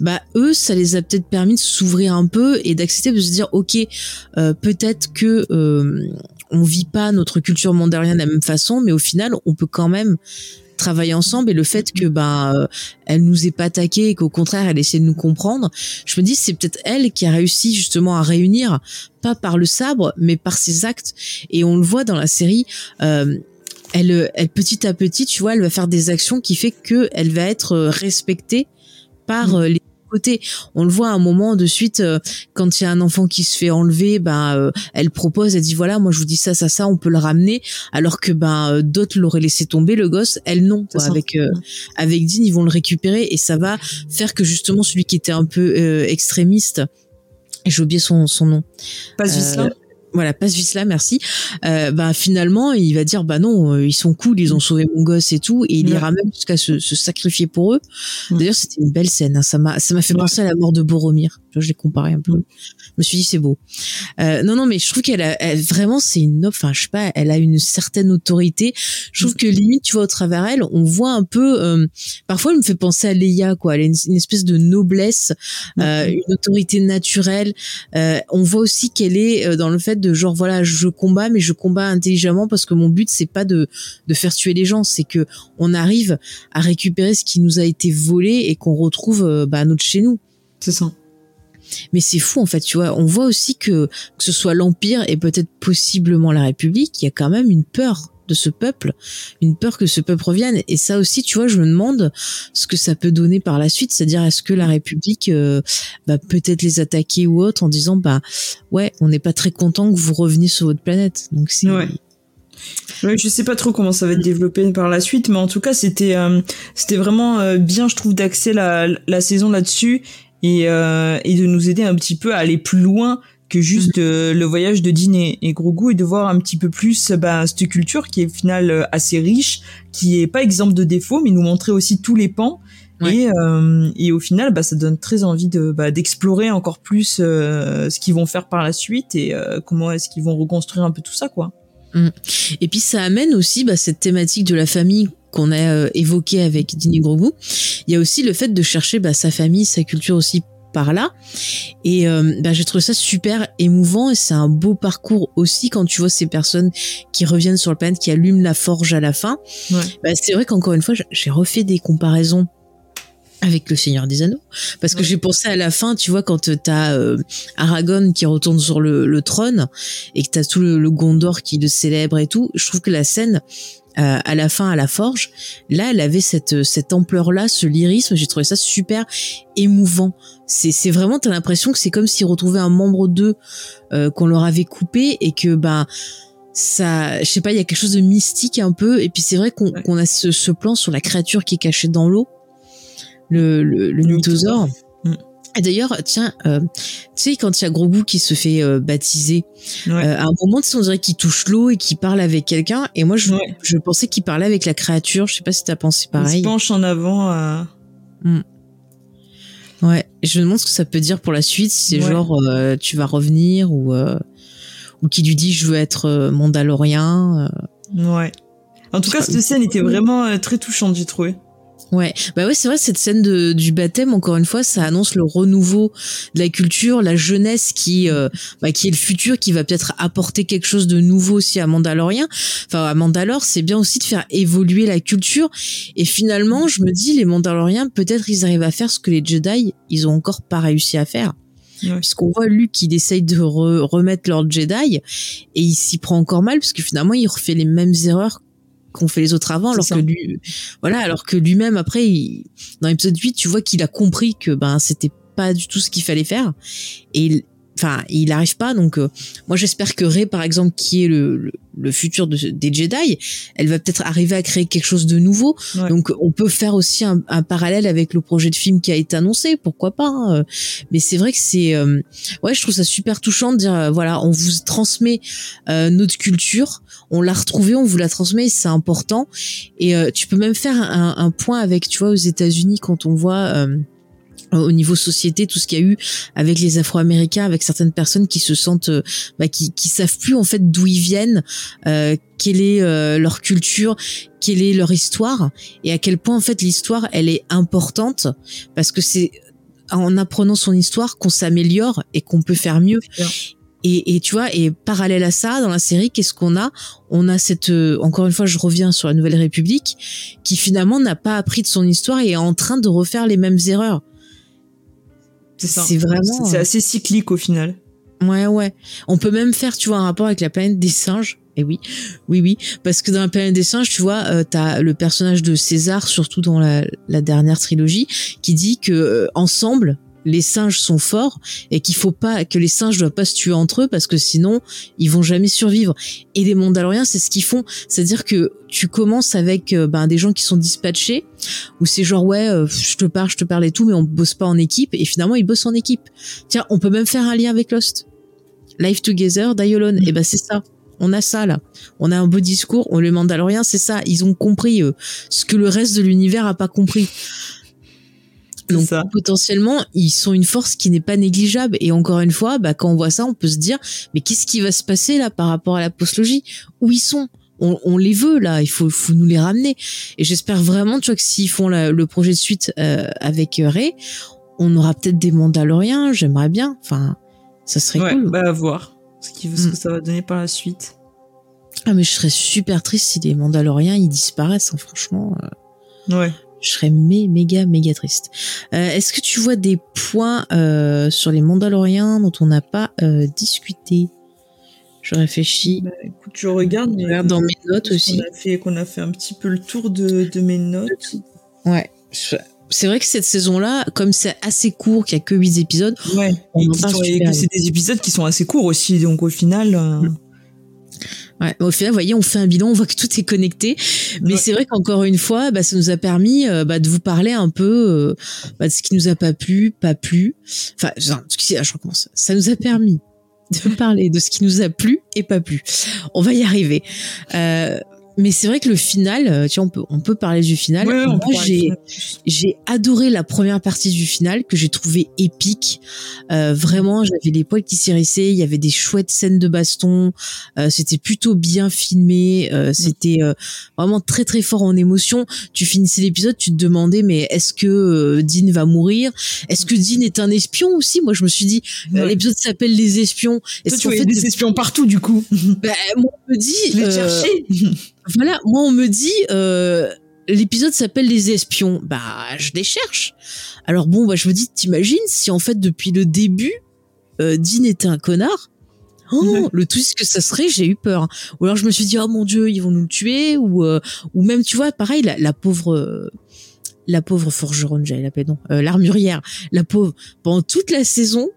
bah eux ça les a peut-être permis de s'ouvrir un peu et d'accepter de se dire ok euh, peut-être que euh, on vit pas notre culture mandarienne de la même façon mais au final on peut quand même travailler ensemble et le fait que bah euh, elle nous ait pas attaqué et qu'au contraire elle essaie de nous comprendre je me dis c'est peut-être elle qui a réussi justement à réunir pas par le sabre mais par ses actes. Et on le voit dans la série euh, elle, elle petit à petit, tu vois, elle va faire des actions qui fait que elle va être euh, respectée par mm. euh, les côté. On le voit à un moment de suite euh, quand il y a un enfant qui se fait enlever, ben euh, elle propose, elle dit voilà, moi je vous dis ça, ça, ça, on peut le ramener, alors que ben euh, d'autres l'auraient laissé tomber le gosse, elle non. avec avec Dean, ils vont le récupérer et ça va faire que justement celui qui était un peu extrémiste, j'ai oublié son son nom. Pas euh, voilà, passe Visla, merci. Euh, bah finalement, il va dire bah non, euh, ils sont cool, ils ont sauvé mon gosse et tout, et il ira même jusqu'à se, se, sacrifier pour eux. D'ailleurs, c'était une belle scène. Hein, ça m'a ça m'a fait penser à la mort de Boromir. Je l'ai comparé un peu. Je me suis dit c'est beau. Euh, non non, mais je trouve qu'elle a vraiment c'est une enfin je sais pas, elle a une certaine autorité. Je trouve que limite tu vois au travers elle, on voit un peu. Euh, parfois, elle me fait penser à Leia quoi. Elle a une, espèce de noblesse, euh, une autorité naturelle. Euh, on voit aussi qu'elle est dans le fait de genre voilà je combats mais je combats intelligemment parce que mon but c'est pas de de faire tuer les gens c'est que on arrive à récupérer ce qui nous a été volé et qu'on retrouve euh, bah, notre chez nous c'est ça mais c'est fou en fait tu vois on voit aussi que que ce soit l'empire et peut-être possiblement la république il y a quand même une peur de ce peuple, une peur que ce peuple revienne. Et ça aussi, tu vois, je me demande ce que ça peut donner par la suite, c'est-à-dire est-ce que la République euh, va peut-être les attaquer ou autre en disant bah ouais, on n'est pas très content que vous reveniez sur votre planète. Donc c'est ouais. je sais pas trop comment ça va être développé par la suite, mais en tout cas c'était euh, c'était vraiment euh, bien, je trouve, d'axer la, la saison là-dessus et, et de nous aider un petit peu à aller plus loin que juste mhm. euh, le voyage de Dean et, et, Grogu et de voir un petit peu plus bah, cette culture qui est au final euh, assez riche, qui est pas exemple de défauts, mais nous montrer aussi tous les pans. Et, euh, et au final, bah, ça donne très envie de bah, d'explorer encore plus ce qu'ils vont faire par la suite et comment est-ce qu'ils vont reconstruire un peu tout ça, quoi. Mm. Et puis ça amène aussi bah, cette thématique de la famille qu'on a évoquée avec Dean et Grogu. Il y a aussi le fait de chercher bah, sa famille, sa culture aussi par là. Et euh, bah, j'ai trouvé ça super émouvant et c'est un beau parcours aussi quand tu vois ces personnes qui reviennent sur le planète, qui allument la forge à la fin. Bah, c'est vrai qu'encore une fois, j'ai refait des comparaisons avec le Seigneur des Anneaux parce que j'ai pensé à la fin tu vois quand t'as euh, Aragorn qui retourne sur le, trône et que t'as tout le, le, Gondor qui le célèbre et tout je trouve que la scène euh, à la fin à la forge. Là, elle avait cette cette ampleur-là, ce lyrisme. J'ai trouvé ça super émouvant. C'est c'est vraiment t'as l'impression que c'est comme s'ils retrouvaient un membre d'eux euh, qu'on leur avait coupé et que bah ça, je sais pas, il y a quelque chose de mystique un peu. Et puis c'est vrai qu'on qu'on a ce, ce plan sur la créature qui est cachée dans l'eau, le le, le, mythosaure. Et d'ailleurs, tiens, euh, tu sais, quand il y a Grogu qui se fait euh, baptiser, euh, à un moment, on dirait qu'il touche l'eau et qu'il parle avec quelqu'un. Et moi, je, je pensais qu'il parlait avec la créature. Je sais pas si t'as pensé pareil. Il se penche en avant. Hmm. Ouais, je me demande ce que ça peut dire pour la suite. Si c'est genre, tu vas revenir ou ou qui lui dit, je veux être mandalorien. Ouais. En tout cas, cette scène était vraiment très touchante, j'ai trouvé. Ouais, bah ouais, c'est vrai cette scène de, du baptême encore une fois, ça annonce le renouveau de la culture, la jeunesse qui euh, bah, qui est le futur, qui va peut-être apporter quelque chose de nouveau aussi à Mandalorien. Enfin à Mandalore, c'est bien aussi de faire évoluer la culture. Et finalement, je me dis les Mandaloriens, peut-être ils arrivent à faire ce que les Jedi ils ont encore pas réussi à faire. Puisqu'on voit Luke il essaye de remettre leur Jedi et il s'y prend encore mal parce que finalement il refait les mêmes erreurs qu'ont fait les autres avant alors que lui voilà alors que lui-même après dans l'épisode 8 tu vois qu'il a compris que ben c'était pas du tout ce qu'il fallait faire. Et enfin il n'arrive pas donc euh, moi j'espère que Rey par exemple qui est le, le, futur de, des Jedi elle va peut-être arriver à créer quelque chose de nouveau. Donc on peut faire aussi un, un, parallèle avec le projet de film qui a été annoncé pourquoi pas hein, euh. mais c'est vrai que c'est euh, ouais je trouve ça super touchant de dire voilà on vous transmet notre culture on l'a retrouvée on vous la transmet c'est important. Et tu peux même faire un, un, point avec tu vois aux États-Unis quand on voit au niveau société, tout ce qu'il y a eu avec les Afro-Américains, avec certaines personnes qui se sentent, euh, bah, qui, qui savent plus en fait d'où ils viennent, euh, quelle est euh, leur culture, quelle est leur histoire, et à quel point en fait l'histoire elle est importante parce que c'est en apprenant son histoire qu'on s'améliore et qu'on peut faire mieux. Et, et, tu vois, et parallèle à ça, dans la série, qu'est-ce qu'on a? On a cette, encore une fois, je reviens sur la Nouvelle République, qui finalement n'a pas appris de son histoire et est en train de refaire les mêmes erreurs. C'est vraiment. C'est assez cyclique au final. Ouais, ouais. On peut même faire, tu vois, un rapport avec la planète des singes. Et oui, oui, oui, parce que dans la planète des singes, tu vois, euh, t'as le personnage de César, surtout dans la, la dernière trilogie, qui dit que euh, ensemble, les singes sont forts et qu'il faut pas que les singes doivent pas se tuer entre eux parce que sinon ils vont jamais survivre. Et les Mandaloriens, c'est ce qu'ils font, c'est-à-dire que tu commences avec euh, ben, des gens qui sont dispatchés où c'est genre ouais, euh, je te parle, je te parle et tout, mais on bosse pas en équipe et finalement ils bossent en équipe. Tiens, on peut même faire un lien avec Lost. Life Together, Die Alone. Et ben c'est ça. On a ça là. On a un beau discours. On les Mandaloriens, c'est ça. Ils ont compris euh, ce que le reste de l'univers a pas compris. Donc ça. potentiellement, ils sont une force qui n'est pas négligeable. Et encore une fois, bah, quand on voit ça, on peut se dire, mais qu'est-ce qui va se passer là par rapport à la postlogie Où ils sont? On, on les veut là, il faut, faut nous les ramener. Et j'espère vraiment, tu vois, que s'ils font la- le projet de suite euh, avec euh, Ray, on aura peut-être des Mandaloriens. J'aimerais bien. Enfin, ça serait Ouais, cool. bah à voir ce, qui, ce Mm. que ça va donner par la suite. Ah mais je serais super triste si les Mandaloriens ils disparaissent. hein, franchement, euh, Ouais. Je serais mé- méga méga triste. Euh, Est-ce que tu vois des points euh, sur les Mandaloriens dont on n'a pas euh, discuté? Je réfléchis. Bah, écoute, je regarde, Je mais regarde dans mes notes qu'on aussi. a fait qu'on a fait un petit peu le tour de, de mes notes. Ouais. C'est vrai que cette saison-là, comme c'est assez court, qu'il y a que 8 épisodes, Ouais. On Et, et que c'est des épisodes qui sont assez courts aussi, donc au final. euh, Ouais, au final, vous voyez, on fait un bilan, on voit que tout est connecté. Mais Ouais. c'est vrai qu'encore une fois, bah, ça nous a permis euh, bah, de vous parler un peu euh, bah, de ce qui nous a pas plu, pas plu. Enfin, non, excusez, je recommence. Ça nous a permis de *laughs* parler de ce qui nous a plu et pas plu. On va y arriver. Euh, mais c'est vrai que le final, euh, tu vois, on peut, on peut parler du final. ouais, Moi, j'ai, j'ai adoré la première partie du final que j'ai trouvé épique. Euh, vraiment, j'avais les poils qui s'hérissaient. Il y avait des chouettes scènes de baston. Euh, c'était plutôt bien filmé. Euh, c'était euh, vraiment très très fort en émotion. Tu finissais l'épisode, tu te demandais mais est-ce que euh, Dean va mourir? Est-ce que Dean est un espion aussi? Moi, je me suis dit Ouais. l'épisode s'appelle Les Espions. Toi, Est-ce tu qu'en voyais fait, des espions partout du coup. *laughs* bah, moi, on me dit Les chercher. Voilà, moi on me dit euh, l'épisode s'appelle les espions. Bah je les cherche. Alors bon, bah je me dis, t'imagines si en fait depuis le début, euh, Dean était un connard? Oh, Ouais. *laughs* le twist que ça serait, j'ai eu peur. Ou alors je me suis dit, oh mon dieu, ils vont nous le tuer. Ou euh, ou même tu vois, pareil, la, la pauvre. euh, la pauvre forgeronne, j'allais l'appeler, non, euh, l'armurière, la pauvre. Pendant toute la saison,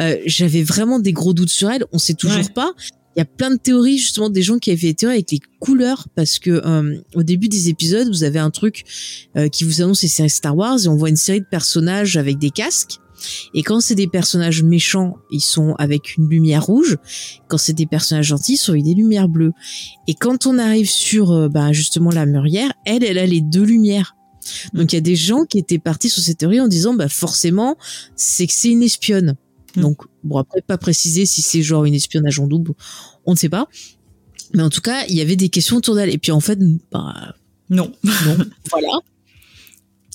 euh, j'avais vraiment des gros doutes sur elle. On sait toujours Ouais. pas. Il y a plein de théories justement des gens qui avaient théories avec les couleurs parce que euh, au début des épisodes vous avez un truc euh, qui vous annonce les séries Star Wars et on voit une série de personnages avec des casques. Et quand c'est des personnages méchants ils sont avec une lumière rouge. Quand c'est des personnages gentils ils sont avec des lumières bleues. Et quand on arrive sur euh, bah, justement la mûrière elle elle a les deux lumières. Donc il y a des gens qui étaient partis sur cette théorie en disant bah forcément c'est que c'est une espionne Mm. donc bon après pas préciser si c'est genre une espionnage en double on ne sait pas. Mais en tout cas il y avait des questions autour d'elle. Et puis en fait bah Non. non. *laughs* Voilà.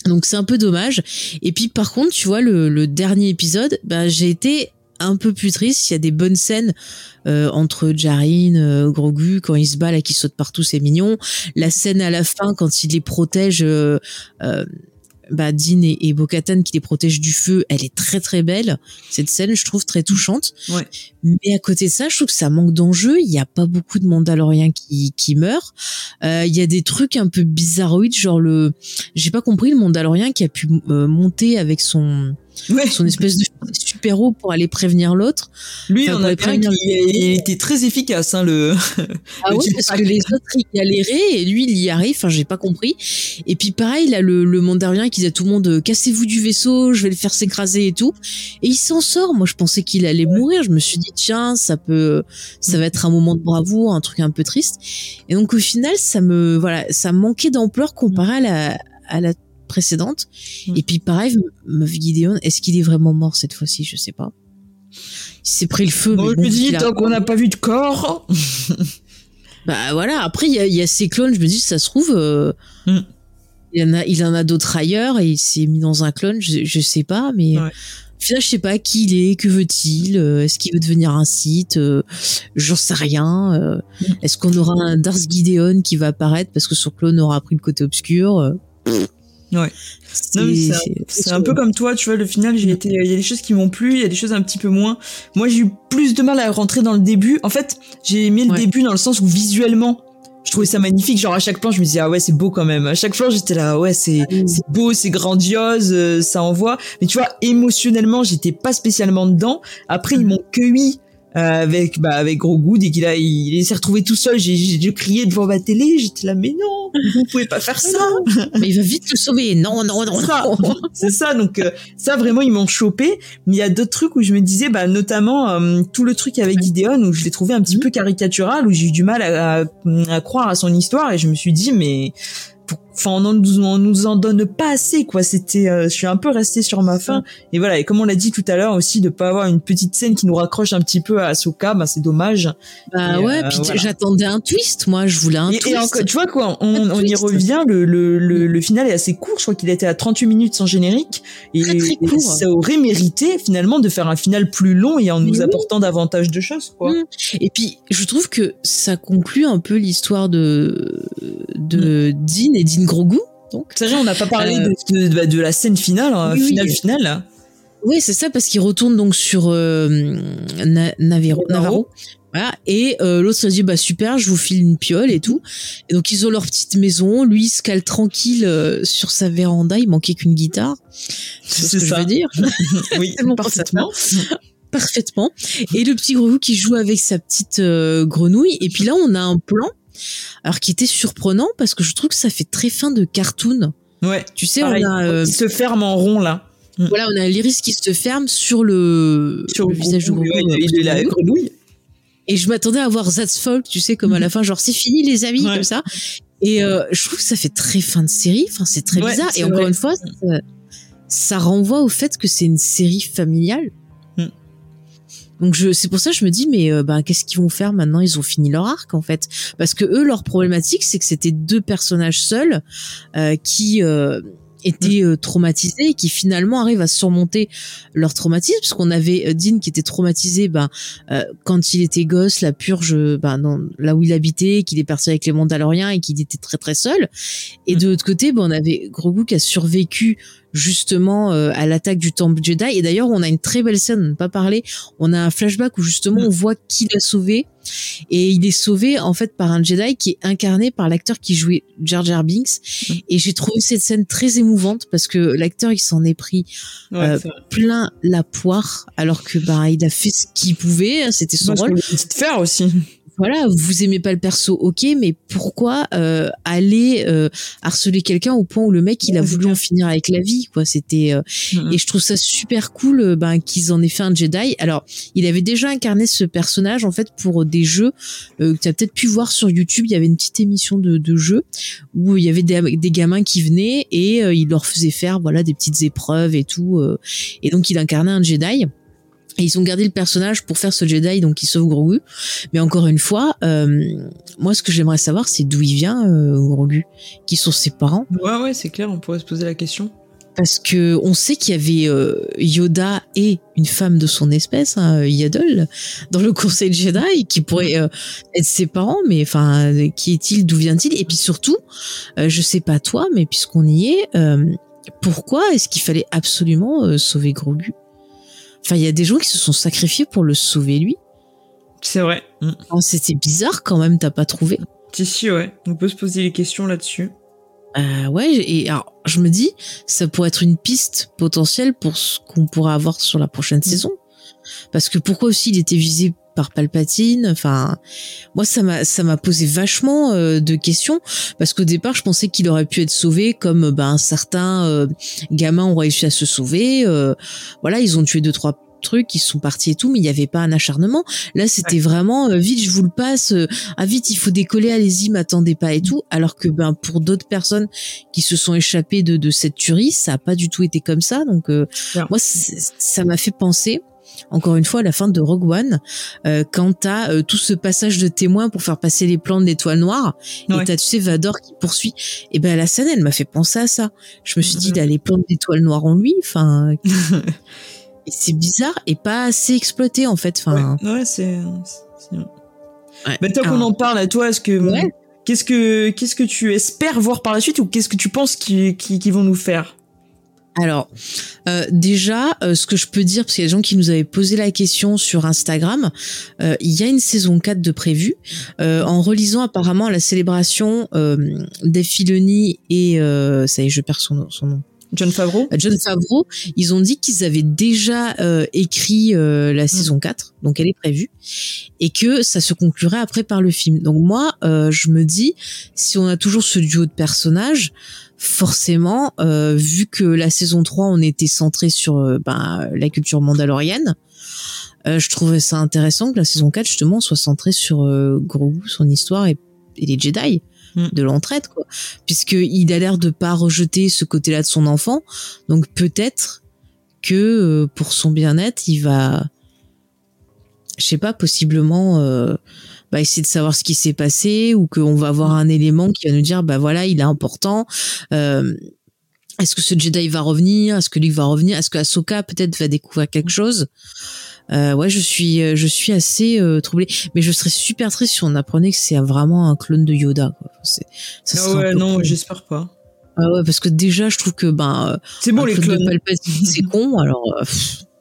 Donc c'est un peu dommage. Et puis par contre tu vois le, le dernier épisode bah j'ai été un peu plus triste. Il y a des bonnes scènes euh, entre Jarin euh, Grogu quand il se bat là qui saute partout c'est mignon. La scène à la fin quand il les protège euh, euh, bah, Dean et, et Bo-Katan qui les protègent du feu, elle est très très belle. Cette scène, je trouve très touchante. Ouais. Mais à côté de ça, je trouve que ça manque d'enjeu. Il n'y a pas beaucoup de Mandaloriens qui, qui meurent. Euh, Il y a des trucs un peu bizarroïdes, genre le, j'ai pas compris le Mandalorien qui a pu euh, monter avec son Ouais. son espèce de super-héros pour aller prévenir l'autre. Lui, Enfin, on a prévenir. qui il était très efficace, hein, le. Ah Le ouais, jetpack. parce que les autres ils galéraient et lui il y arrive. Enfin, j'ai pas compris. Et puis pareil, là le, le Mandarien qui dit à tout le monde euh, cassez-vous du vaisseau, je vais le faire s'écraser et tout. Et il s'en sort. Moi, je pensais qu'il allait mourir. Je me suis dit tiens, ça peut, ça va être un moment de bravoure, un truc un peu triste. Et donc au final, ça me voilà, ça manquait d'ampleur comparé à la à la précédente. Mm. Et puis pareil, Meuf Gideon, est-ce qu'il est vraiment mort cette fois-ci? Je sais pas. Il s'est pris le feu. Bon, mais je bon, me dis, tant qu'on n'a pas vu de corps. *laughs* bah voilà, après il y a, il y a ces clones, je me dis ça se trouve euh, Mm. il en a il en a d'autres ailleurs et il s'est mis dans un clone, je, je sais pas mais Ouais. au final je sais pas qui il est, que veut-il, euh, est-ce qu'il veut devenir un site, euh, j'en sais rien. euh, Mm. Est-ce qu'on aura un Darth Gideon qui va apparaître parce que son clone aura pris le côté obscur euh, Ouais. C'est un peu comme toi, tu vois, le final, j'ai été, il y a des choses qui m'ont plu, il y a des choses un petit peu moins. Moi, j'ai eu plus de mal à rentrer dans le début. En fait, j'ai aimé le début dans le sens où visuellement, je trouvais ça magnifique. Genre à chaque plan, je me disais ah ouais c'est beau quand même. À chaque plan, j'étais là ouais c'est ah c'est beau, c'est grandiose, euh, ça envoie. Mais tu vois émotionnellement, j'étais pas spécialement dedans. Après ils m'ont cueilli euh, avec bah avec gros goût dès qu'il a il, s'est retrouvé tout seul j'ai j'ai crié devant ma télé j'étais là mais non vous pouvez pas faire ça. Mais *laughs* il va vite te sauver. Non non non c'est ça. donc euh, ça vraiment ils m'ont chopé. Mais il y a d'autres trucs où je me disais bah notamment euh, tout le truc avec Gideon où je l'ai trouvé un petit mmh. peu caricatural où j'ai eu du mal à, à, croire à son histoire et je me suis dit mais enfin on, on nous en donne pas assez quoi. C'était euh, je suis un peu resté sur ma faim. Et voilà et comme on l'a dit tout à l'heure aussi de pas avoir une petite scène qui nous raccroche un petit peu à Ahsoka bah c'est dommage. Bah ouais euh, puis j'attendais un twist moi je voulais un twist. tu vois quoi on, on y revient le, le, le, final est assez court je crois qu'il était à 38 minutes sans générique. Et, ça aurait mérité finalement de faire un final plus long et en nous apportant davantage de choses quoi. Mmh. et puis je trouve que ça conclut un peu l'histoire de de mmh. Dean et Dean Grogu. Donc, c'est vrai, on n'a pas parlé euh, de, de, de, la scène finale, hein, finale, finale. Oui, c'est ça, parce qu'il retourne donc sur euh, Navarro. Voilà. Et euh, l'autre se dit bah super, je vous file une piole et tout. Et donc ils ont leur petite maison. Lui il se cale tranquille euh, sur sa véranda. Il manquait qu'une guitare. C'est ce que je veux dire. *laughs* oui, *laughs* parfaitement. Parfaitement. Et le petit grenouille qui joue avec sa petite grenouille. Et puis là on a un plan alors qui était surprenant parce que je trouve que ça fait très fin de cartoon. Ouais. Tu sais, on a euh, se ferme en rond là. Mm. Voilà, on a l'iris qui se ferme sur le, sur le, visage du grenouille. la grenouille. Et je m'attendais à voir That's Folk, tu sais, comme à la mm. fin, genre c'est fini les amis, comme ça. Et euh, je trouve que ça fait très fin de série. Enfin, c'est très bizarre. Et encore une fois, ça, renvoie au fait que c'est une série familiale. Donc je, c'est pour ça que je me dis, mais euh, bah, qu'est-ce qu'ils vont faire maintenant? Ils ont fini leur arc en fait, parce que eux, leur problématique, c'est que c'était deux personnages seuls euh, qui euh, étaient euh, traumatisés et qui finalement arrivent à surmonter leur traumatisme. Parce qu'on avait Dean qui était traumatisé ben quand il était gosse la purge ben, dans, là où il habitait qu'il est parti avec les Mandaloriens et qu'il était très très seul. Et de l'autre côté ben, on avait Grogu qui a survécu justement euh, à l'attaque du temple Jedi. Et d'ailleurs, on a une très belle scène, pas parlé. On a un flashback où justement on voit qui l'a sauvé. Et il est sauvé en fait par un Jedi qui est incarné par l'acteur qui jouait Jar Jar Binks. Et j'ai trouvé cette scène très émouvante parce que l'acteur il s'en est pris euh, plein la poire alors que bah il a fait ce qu'il pouvait. Hein, c'était son rôle. Faire aussi voilà, vous aimez pas le perso, ok, mais pourquoi euh, aller euh, harceler quelqu'un au point où le mec il a voulu en finir avec la vie, quoi C'était euh, mm-hmm. et je trouve ça super cool, ben qu'ils en aient fait un Jedi. Alors, il avait déjà incarné ce personnage en fait pour des jeux que tu as peut-être pu voir sur YouTube. Il y avait une petite émission de, de jeu où il y avait des, des gamins qui venaient et il leur faisait faire voilà des petites épreuves et tout. et donc il incarnait un Jedi. Et ils ont gardé le personnage pour faire ce Jedi, donc il sauve Grogu. Mais encore une fois, euh, moi, ce que j'aimerais savoir, c'est d'où il vient, euh, Grogu. Qui sont ses parents? Ouais, ouais, c'est clair, on pourrait se poser la question. Parce que on sait qu'il y avait euh, Yoda et une femme de son espèce, hein, Yaddle, dans le *laughs* Conseil Jedi, qui pourrait euh, être ses parents. Mais enfin, qui est-il D'où vient-il? Et puis surtout, je sais pas toi, mais puisqu'on y est, pourquoi est-ce qu'il fallait absolument sauver Grogu? Enfin, il y a des gens qui se sont sacrifiés pour le sauver lui. C'est vrai. Mm. C'était bizarre quand même, t'as pas trouvé Si, si, ouais. On peut se poser des questions là-dessus. Euh, ouais, et alors, je me dis, ça pourrait être une piste potentielle pour ce qu'on pourra avoir sur la prochaine mm. saison. Parce que pourquoi aussi il était visé par Palpatine. Enfin, moi ça m'a ça m'a posé vachement euh, de questions parce qu'au départ je pensais qu'il aurait pu être sauvé comme ben certains euh, gamins ont réussi à se sauver. Euh, voilà, ils ont tué deux trois trucs, ils sont partis et tout, mais il n'y avait pas un acharnement. Là, c'était vraiment vite, je vous le passe. ah vite, il faut décoller, allez-y, m'attendez pas et tout. Alors que ben pour d'autres personnes qui se sont échappées de, de cette tuerie, ça a pas du tout été comme ça. Donc moi, ça m'a fait penser encore une fois à la fin de Rogue One euh, quand t'as euh, tout ce passage de témoin pour faire passer les plans de l'étoile noire et t'as tu sais Vador qui poursuit et ben la scène elle m'a fait penser à ça. Je me suis dit il a les plans de l'étoile noire en lui enfin *laughs* c'est bizarre et pas assez exploité en fait enfin. Ouais, c'est ouais. Bah, toi qu'on en parle à toi est-ce que Qu'est-ce que qu'est-ce que tu espères voir par la suite ou qu'est-ce que tu penses qu'ils qui, vont nous faire? Alors, euh, déjà, euh, ce que je peux dire, parce qu'il y a des gens qui nous avaient posé la question sur Instagram, euh, il y a une saison 4 de prévu. en relisant apparemment la célébration des Filoni et... ça y est, je perds son, nom. John Favreau John Favreau, ils ont dit qu'ils avaient déjà écrit la mm. saison 4, donc elle est prévue, et que ça se conclurait après par le film. Donc moi, je me dis, si on a toujours ce duo de personnages, forcément, euh, vu que la saison 3, on était centré sur euh, ben, la culture mandalorienne, euh, je trouvais ça intéressant que la saison 4, justement, soit centrée sur Grogu, son histoire et, les Jedi mm. de l'entraide, quoi. Puisqu'il a l'air de pas rejeter ce côté-là de son enfant. Donc peut-être que pour son bien-être, il va, je sais pas, possiblement bah, essayer de savoir ce qui s'est passé ou qu'on va avoir un élément qui va nous dire bah voilà il est important euh, est-ce que ce Jedi va revenir est-ce que Luke va revenir est-ce que Ahsoka peut-être va découvrir quelque chose? Euh, ouais je suis je suis assez euh, troublée. Mais je serais super triste si on apprenait que c'est vraiment un clone de Yoda quoi. Ça ah ouais non j'espère pas. Ah ouais parce que déjà je trouve que ben c'est bon les clones. C'est *laughs* con alors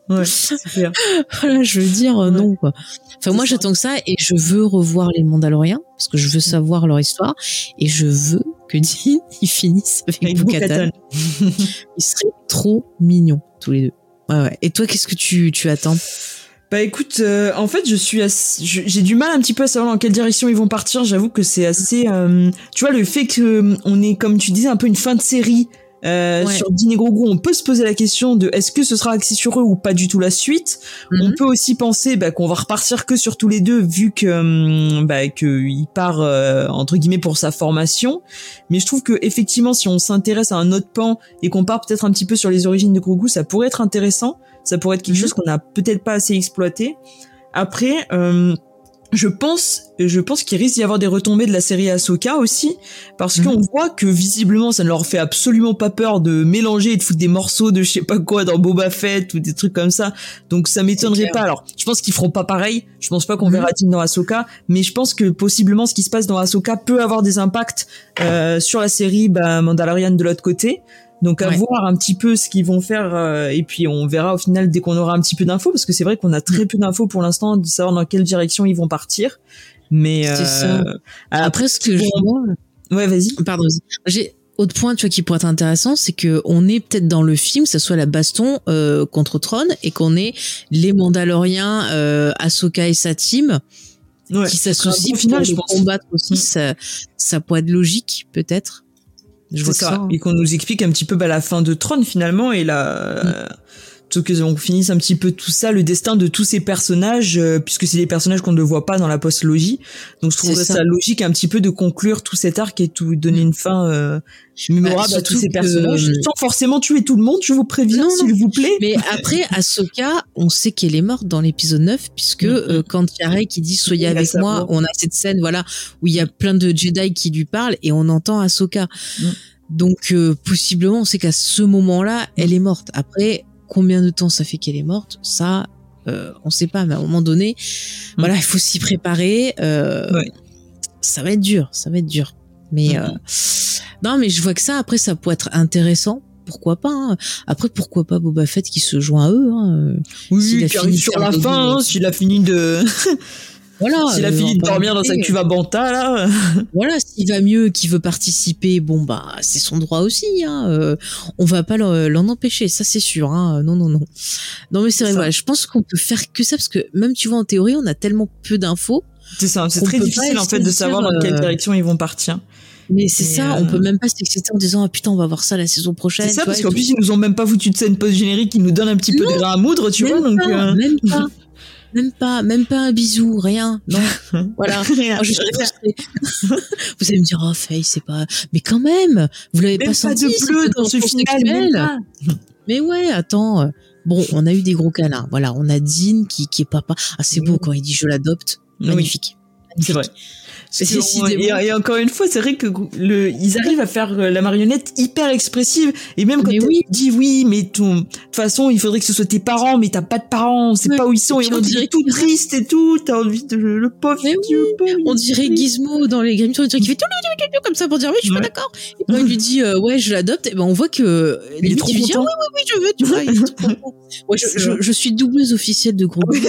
Ouais, *laughs* voilà, je veux dire euh, non quoi. Enfin moi j'attends que ça et je veux revoir les Mandaloriens parce que je veux savoir leur histoire et je veux que Dean ils finissent avec Bo-Katan. *laughs* ils seraient trop mignons tous les deux. Ouais, ouais. Et toi qu'est-ce que tu tu attends? Bah écoute, euh, en fait, je suis j'ai du mal un petit peu à savoir dans quelle direction ils vont partir. J'avoue que c'est assez, euh, tu vois, le fait que on est, comme tu disais, un peu une fin de série euh, Sur Dîner Grogu, on peut se poser la question de est-ce que ce sera axé sur eux ou pas du tout la suite. On mhm. peut aussi penser bah, qu'on va repartir que sur tous les deux vu que hum, bah, qu'il part euh, entre guillemets pour sa formation. Mais je trouve que effectivement, si on s'intéresse à un autre pan et qu'on part peut-être un petit peu sur les origines de Grogu, ça pourrait être intéressant. Ça pourrait être quelque mhm. chose qu'on n'a peut-être pas assez exploité. Après. Hum, je pense, je pense qu'il risque d'y avoir des retombées de la série Ahsoka aussi, parce mhm. qu'on voit que visiblement ça ne leur fait absolument pas peur de mélanger et de foutre des morceaux de je sais pas quoi dans Boba Fett ou des trucs comme ça. Donc ça m'étonnerait pas. Alors, je pense qu'ils feront pas pareil. Je pense pas qu'on mhm. verra Tim dans Ahsoka, mais je pense que possiblement ce qui se passe dans Ahsoka peut avoir des impacts euh, sur la série bah, Mandalorian de l'autre côté. Donc à voir un petit peu ce qu'ils vont faire euh, et puis on verra au final dès qu'on aura un petit peu d'infos parce que c'est vrai qu'on a très mm. peu d'infos pour l'instant de savoir dans quelle direction ils vont partir. Mais euh, après ce que je vois, ouais vas-y. Pardon. J'ai autre point tu vois qui pourrait être intéressant, c'est que on est peut-être dans le film, que ce soit la baston euh, contre Tron et qu'on est les Mandaloriens, euh, Ahsoka et sa team. qui s'associent au final, je pense. combattre aussi, mm. ça, ça pourrait être logique, peut-être. Je vois ça. Et qu'on nous explique un petit peu bah, la fin de Tron finalement et la. Mm. Tout que on finisse un petit peu tout ça, le destin de tous ces personnages, euh, puisque c'est des personnages qu'on ne voit pas dans la post-logie. Donc je trouve ça. logique un petit peu de conclure tout cet arc et tout donner une fin euh, mémorable bah, à tous ces personnages, sans forcément tuer tout le monde. Je vous préviens, s'il vous plaît. Mais après, Ahsoka, on sait qu'elle est morte dans l'épisode 9, puisque mm. euh, quand Yarek qui dit soyez avec moi, on a cette scène, voilà, où il y a plein de Jedi qui lui parlent et on entend Ahsoka. Mm. Donc euh, possiblement, on sait qu'à ce moment-là, elle est morte. Après, combien de temps ça fait qu'elle est morte Ça, euh, on sait pas. Mais à un moment donné, mm. voilà, il faut s'y préparer. Euh, Ça va être dur, ça va être dur. Mais euh, non, mais je vois que ça. Après, ça peut être intéressant. Pourquoi pas hein. Après, pourquoi pas Boba Fett qui se joint à eux hein. Oui, sur la fin, hein, s'il a fini de *laughs* Voilà. S'il a fini de dormir dans sa cuve à Banta, là. voilà, s'il va mieux, qu'il veut participer, bon, bah, c'est son droit aussi, hein. Euh, on va pas l'en empêcher, ça c'est sûr, hein. Non, non, non. Non, mais c'est vrai, voilà, je pense qu'on peut faire que ça, parce que même, tu vois, en théorie, on a tellement peu d'infos. C'est ça, c'est très difficile, en fait, de savoir dans quelle euh, direction ils vont partir. Mais c'est ça, on peut euh, même pas s'exciter en disant ah putain on va voir ça la saison prochaine. C'est ça parce qu'en plus ils nous ont même pas foutu de scène post générique qui nous donne un petit peu de grain à moudre, tu vois donc. Même pas. Même pas, même pas un bisou, rien. Non. *laughs* Voilà. rien, je *laughs* vous allez me dire, oh, Faye, c'est pas, mais quand même, vous l'avez pas senti. Pas de bleu dans ce final. *laughs* Mais ouais, attends. Euh, bon, on a eu des gros câlins. Voilà, on a Dean qui, qui est papa. Ah, c'est beau quand il dit je l'adopte. Magnifique. c'est vrai. Et, encore une fois, c'est vrai que le, ils arrivent à faire euh, la marionnette hyper expressive. Et même quand tu dis oui, mais de toute façon, il faudrait que ce soit tes parents, mais t'as pas de parents, on sait pas où ils sont, et on dirait tout triste et tout, t'as envie de, le pauvre, On dirait Gizmo dans les Grimm qui fait tout comme ça pour dire oui, je suis pas d'accord. Et quand il lui dit euh, ouais, je l'adopte, et ben on voit que il est trop content. Dit, ah, oui, oui, oui, je veux, tu vois, il est trop content. *laughs* Ouais, je, je, suis doubleuse officielle de gros. Ouais,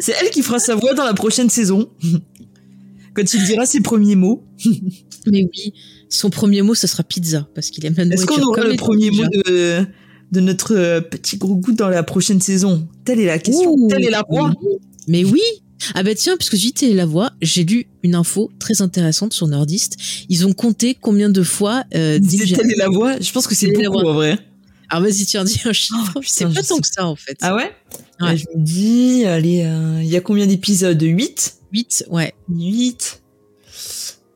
C'est elle qui fera sa voix dans la prochaine saison quand il dira ses premiers mots. *laughs* Mais oui, son premier mot, ce sera pizza, parce qu'il aime la nourriture. Est-ce qu'on aura le premier mot de, de notre euh, petit gros goût dans la prochaine saison? Telle est la question, telle est la voix. Mais oui ah bah tiens, puisque j'ai telle la voix, j'ai lu une info très intéressante sur Nordist. Ils ont compté combien de fois euh, Telle est la voix? Je pense que c'est beaucoup en vrai. Alors vas-y, tiens, dis un chiffre. Oh, c'est pas tant que ça en fait. Ah ouais, ouais. Je me dis, allez, euh, il y a combien d'épisodes? 8 8, ouais. 8.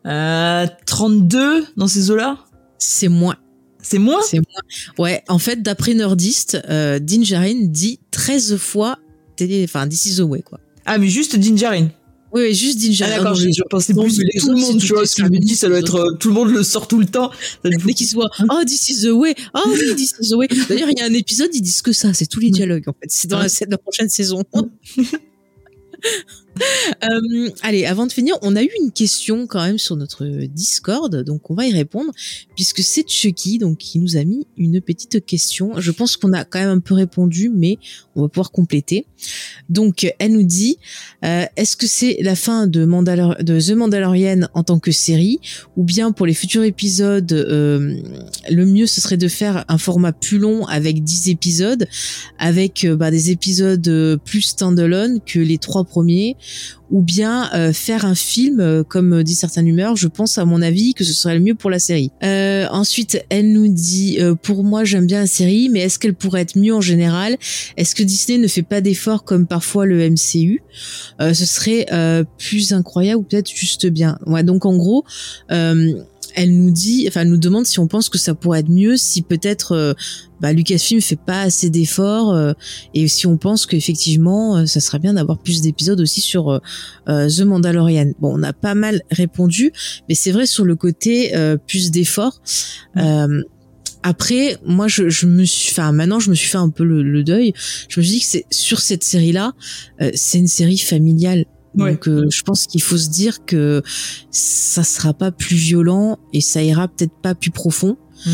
Euh, 32 dans ces eaux-là? C'est moins. C'est moins? C'est moins. Ouais, en fait, d'après Nordist, euh, Dinjarin dit 13 fois télé, enfin, This is the way, quoi. Ah, mais juste Dinjarin oui, juste Dinjarin. Ah, d'accord, je, pensais plus que tout le monde, tu vois, ce je me dis, ça doit être, euh, tout le monde le sort tout le temps. *laughs* Dès qu'il se voit, oh, this is the way, oh oui, this is the way. D'ailleurs, il y a un épisode, ils disent que ça, c'est tous les dialogues, en fait. C'est dans la, la prochaine saison. *laughs* *laughs* Euh, allez, avant de finir, on a eu une question quand même sur notre Discord, donc on va y répondre, puisque c'est Chucky donc qui nous a mis une petite question. Je pense qu'on a quand même un peu répondu, mais on va pouvoir compléter. Donc, elle nous dit euh, est-ce que c'est la fin de, de The Mandalorian en tant que série, ou bien pour les futurs épisodes, euh, le mieux ce serait de faire un format plus long avec 10 épisodes, avec bah, des épisodes plus standalone que les trois premiers ou bien euh, faire un film euh, comme dit certains humeurs je pense à mon avis que ce serait le mieux pour la série. Euh, ensuite elle nous dit pour moi j'aime bien la série mais est-ce qu'elle pourrait être mieux en général? Est-ce que Disney ne fait pas d'efforts comme parfois le MCU ce serait plus incroyable ou peut-être juste bien. Ouais donc en gros elle nous dit, enfin, elle nous demande si on pense que ça pourrait être mieux, si peut-être euh, bah, Lucasfilm fait pas assez d'efforts, euh, et si on pense qu'effectivement, euh, ça serait bien d'avoir plus d'épisodes aussi sur The Mandalorian. Bon, on a pas mal répondu, mais c'est vrai sur le côté plus d'efforts. après, moi, je, je, me suis, enfin, maintenant, je me suis fait un peu le, le deuil. Je me suis dit que c'est sur cette série-là, c'est une série familiale donc euh, je pense qu'il faut se dire que ça sera pas plus violent et ça ira peut-être pas plus profond. Mm.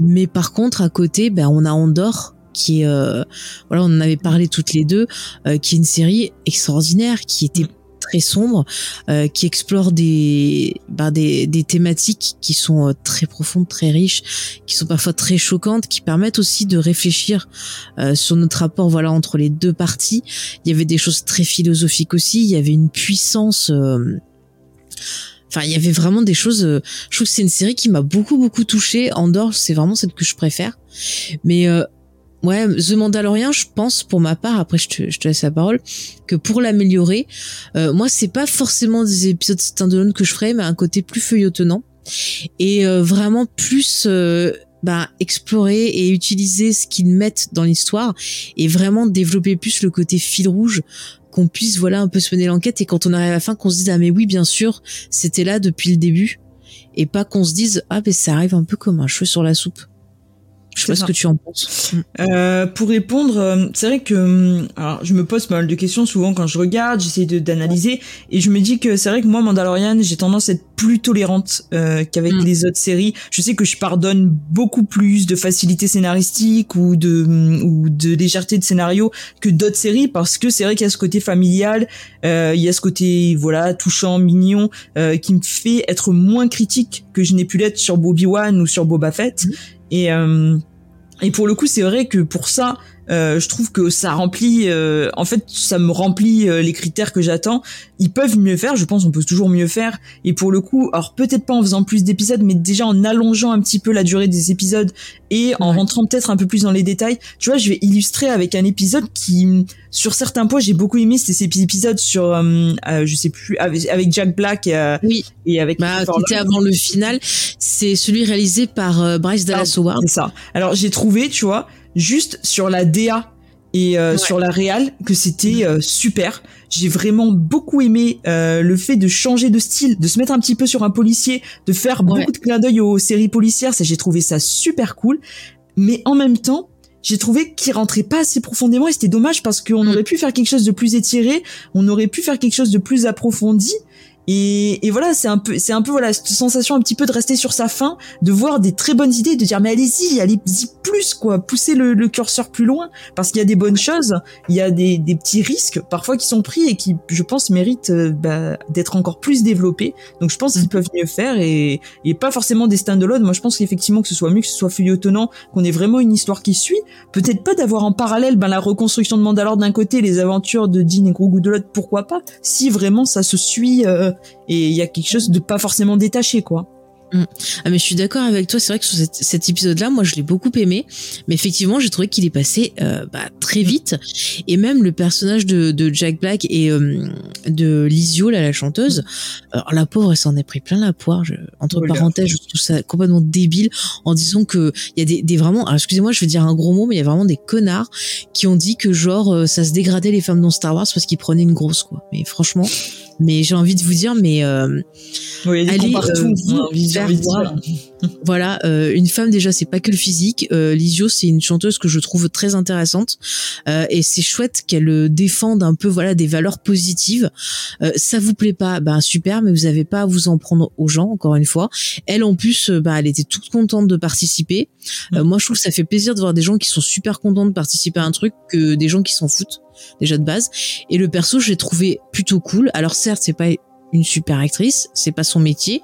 Mais par contre à côté, ben on a Andorre qui est euh, voilà, on en avait parlé toutes les deux, euh, qui est une série extraordinaire qui était mm très sombre, euh, qui explore des, bah, des, des thématiques qui sont euh, très profondes, très riches, qui sont parfois très choquantes, qui permettent aussi de réfléchir euh, sur notre rapport voilà entre les deux parties. Il y avait des choses très philosophiques aussi. Il y avait une puissance. Enfin, il y avait vraiment des choses. je trouve que c'est une série qui m'a beaucoup beaucoup touchée. Andorre, c'est vraiment celle que je préfère. Mais Ouais, The Mandalorian, je pense pour ma part, après je te, je te laisse la parole, que pour l'améliorer, euh, moi c'est pas forcément des épisodes standalone que je ferais, mais un côté plus feuilletonnant et euh, vraiment plus euh, bah, explorer et utiliser ce qu'ils mettent dans l'histoire et vraiment développer plus le côté fil rouge qu'on puisse voilà un peu se mener l'enquête et quand on arrive à la fin qu'on se dise ah mais oui bien sûr c'était là depuis le début et pas qu'on se dise ah mais ça arrive un peu comme un cheveu sur la soupe. Je sais pas ce que tu en penses. Euh, pour répondre, euh, c'est vrai que hum, alors, je me pose pas mal de questions souvent quand je regarde, j'essaie d'analyser et je me dis que c'est vrai que moi Mandalorian, j'ai tendance à être plus tolérante euh, qu'avec mm. les autres séries. Je sais que je pardonne beaucoup plus de facilité scénaristique ou de ou de légèreté de scénario que d'autres séries parce que c'est vrai qu'il y a ce côté familial, euh, il y a ce côté voilà touchant, mignon euh, qui me fait être moins critique que je n'ai pu l'être sur Bobby Wan ou sur Boba Fett. Mm. Et, euh, et pour le coup, c'est vrai que pour ça, euh, je trouve que ça remplit, euh, en fait, ça me remplit euh, les critères que j'attends. Ils peuvent mieux faire, je pense, on peut toujours mieux faire. Et pour le coup, alors peut-être pas en faisant plus d'épisodes, mais déjà en allongeant un petit peu la durée des épisodes et en rentrant peut-être un peu plus dans les détails. Tu vois, je vais illustrer avec un épisode qui, sur certains points, j'ai beaucoup aimé. C'était cet épisode sur, euh, je sais plus, avec, Jack Black et, oui. et avec. Bah, qui était avant le final. C'est celui réalisé par Bryce Dallas Howard. C'est ça. Alors j'ai trouvé, tu vois juste sur la DA et sur la réal que c'était super. J'ai vraiment beaucoup aimé le fait de changer de style, de se mettre un petit peu sur un policier, de faire beaucoup de clins d'œil aux séries policières. Ça, j'ai trouvé ça super cool. Mais en même temps, j'ai trouvé qu'il rentrait pas assez profondément et c'était dommage parce qu'on mm. aurait pu faire quelque chose de plus étiré, on aurait pu faire quelque chose de plus approfondi et, et, voilà, c'est un peu, c'est un peu voilà cette sensation un petit peu de rester sur sa faim, de voir des très bonnes idées, de dire mais allez-y, allez-y plus quoi, poussez le, le curseur plus loin, parce qu'il y a des bonnes choses, il y a des, des, petits risques parfois qui sont pris et qui, je pense, méritent euh, bah, d'être encore plus développés. Donc je pense qu'ils mm. peuvent mieux faire et, et pas forcément des stand-alone. Moi je pense qu'effectivement que ce soit mieux, que ce soit feuilletonnant, qu'on ait vraiment une histoire qui suit. Peut-être pas d'avoir en parallèle ben, la reconstruction de Mandalore d'un côté, les aventures de Dean et Grogu de l'autre, pourquoi pas Si vraiment ça se suit. Euh, et il y a quelque chose de pas forcément détaché quoi. Mm. Ah mais je suis d'accord avec toi, c'est vrai que sur cet, épisode-là, moi je l'ai beaucoup aimé, mais effectivement j'ai trouvé qu'il est passé euh, bah, très mm. vite, et même le personnage de, de Jack Black et euh, de Lizio, là, la chanteuse, alors la pauvre elle s'en est pris plein la poire, je, entre parenthèses je trouve ça complètement débile, en disant que il y a des, des vraiment, alors excusez-moi je vais dire un gros mot, mais il y a vraiment des connards qui ont dit que genre euh, ça se dégradait les femmes dans Star Wars parce qu'ils prenaient une grosse quoi, mais franchement... Mais j'ai envie de vous dire, mais euh, oui, allez, partout. Euh, voilà, euh, une femme déjà, c'est pas que le physique. Euh, Lisio, c'est une chanteuse que je trouve très intéressante euh, et c'est chouette qu'elle euh, défende un peu voilà des valeurs positives. Euh, ça vous plaît pas, ben super, mais vous avez pas à vous en prendre aux gens. Encore une fois, elle en plus, bah elle était toute contente de participer. Mm. moi, je trouve que ça fait plaisir de voir des gens qui sont super contents de participer à un truc que des gens qui s'en foutent déjà de base. Et le perso, j'ai trouvé plutôt cool. Alors certes, c'est pas une super actrice, c'est pas son métier,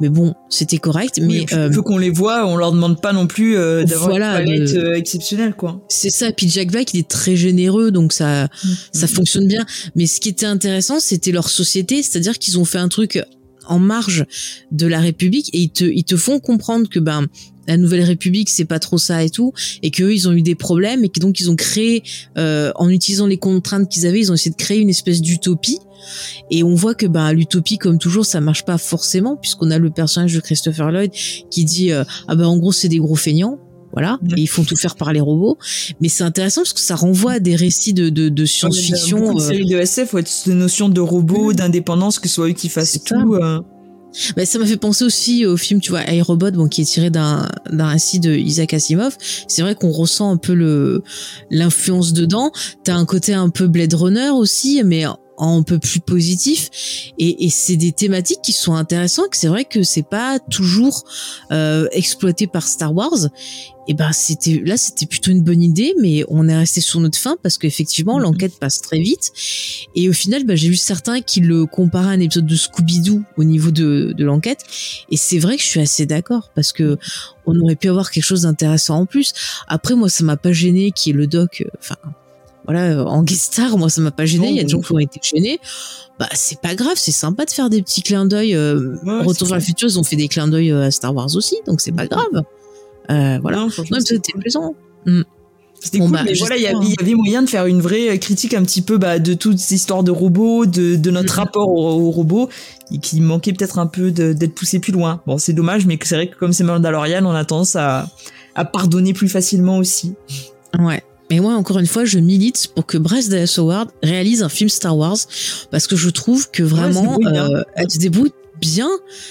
mais bon, c'était correct. mais euh, faut qu'on les voit, on leur demande pas non plus euh, d'avoir voilà, une palette euh, exceptionnelle, quoi. C'est ça. Puis Jack Black, il est très généreux, donc ça, mm. ça fonctionne bien. Mais ce qui était intéressant, c'était leur société, c'est-à-dire qu'ils ont fait un truc en marge de la République et ils te, ils te font comprendre que ben la Nouvelle République c'est pas trop ça et tout et qu'eux ils ont eu des problèmes et que donc ils ont créé euh, en utilisant les contraintes qu'ils avaient ils ont essayé de créer une espèce d'utopie et on voit que bah l'utopie comme toujours ça marche pas forcément puisqu'on a le personnage de Christopher Lloyd qui dit euh, ah ben en gros c'est des gros feignants voilà, et ils font tout faire par les robots. Mais c'est intéressant parce que ça renvoie à des récits de, de, de science-fiction. Une euh... série de SF, ouais, cette notion de robots, d'indépendance, que ce soit eux qui fassent tout. Euh... Bah, ça m'a fait penser aussi au film, tu vois, iRobot, bon, qui est tiré d'un d'un récit de Isaac Asimov. C'est vrai qu'on ressent un peu le l'influence dedans. T'as un côté un peu Blade Runner aussi, mais un peu plus positif. Et, et c'est des thématiques qui sont intéressantes c'est vrai que c'est pas toujours euh, exploité par Star Wars. Et ben c'était là c'était plutôt une bonne idée mais on est resté sur notre fin parce qu'effectivement mm-hmm. l'enquête passe très vite. Et au final ben, j'ai vu certains qui le comparaient à un épisode de Scooby-Doo au niveau de, de l'enquête. Et c'est vrai que je suis assez d'accord parce que on aurait pu avoir quelque chose d'intéressant en plus. Après moi ça m'a pas gêné qui est le doc euh, enfin voilà, en guest star, moi ça m'a pas gêné. Il y a des gens qui ont été gênés. Bah c'est pas grave, c'est sympa de faire des petits clins d'œil. Euh, Retour vers le futur, ils ont fait des clins d'œil euh, à Star Wars aussi, donc c'est pas grave. Euh, voilà, c'était plaisant. Mm. C'était cool, bah, mais voilà, il y, avait moyen de faire une vraie critique un petit peu bah, de toutes ces histoires de robots, de, de notre mm. rapport aux, robots, et qui manquait peut-être un peu d'être poussé plus loin. Bon, c'est dommage, mais c'est vrai que comme c'est Mandalorian, on a tendance à, à pardonner plus facilement aussi. Ouais. Et moi, encore une fois, je milite pour que Bryce Dallas Howard réalise un film Star Wars parce que je trouve que vraiment, euh, elle se débrouille bien,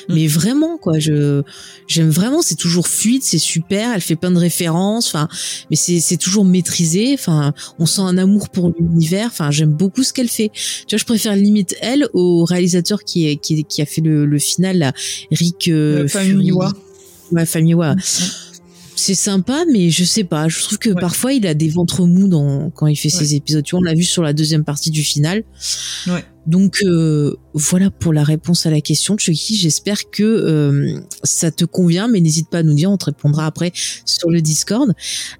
mm. mais vraiment quoi. Je j'aime vraiment. C'est toujours fluide, c'est super. Elle fait plein de références. Enfin, mais c'est c'est toujours maîtrisé. Enfin, on sent un amour pour l'univers. Enfin, j'aime beaucoup ce qu'elle fait. Tu vois, je préfère limite elle au réalisateur qui est, qui, qui a fait le, le final là, Rick euh, Famiwa. Ouais, Famiwa. Mm c'est sympa, mais je sais pas. Je trouve que parfois il a des ventres mous dans, quand il fait ses épisodes. Tu vois, on l'a vu sur la deuxième partie du final. Ouais. Donc euh, voilà pour la réponse à la question, Chucky. J'espère que euh, ça te convient, mais n'hésite pas à nous dire, on te répondra après sur le Discord.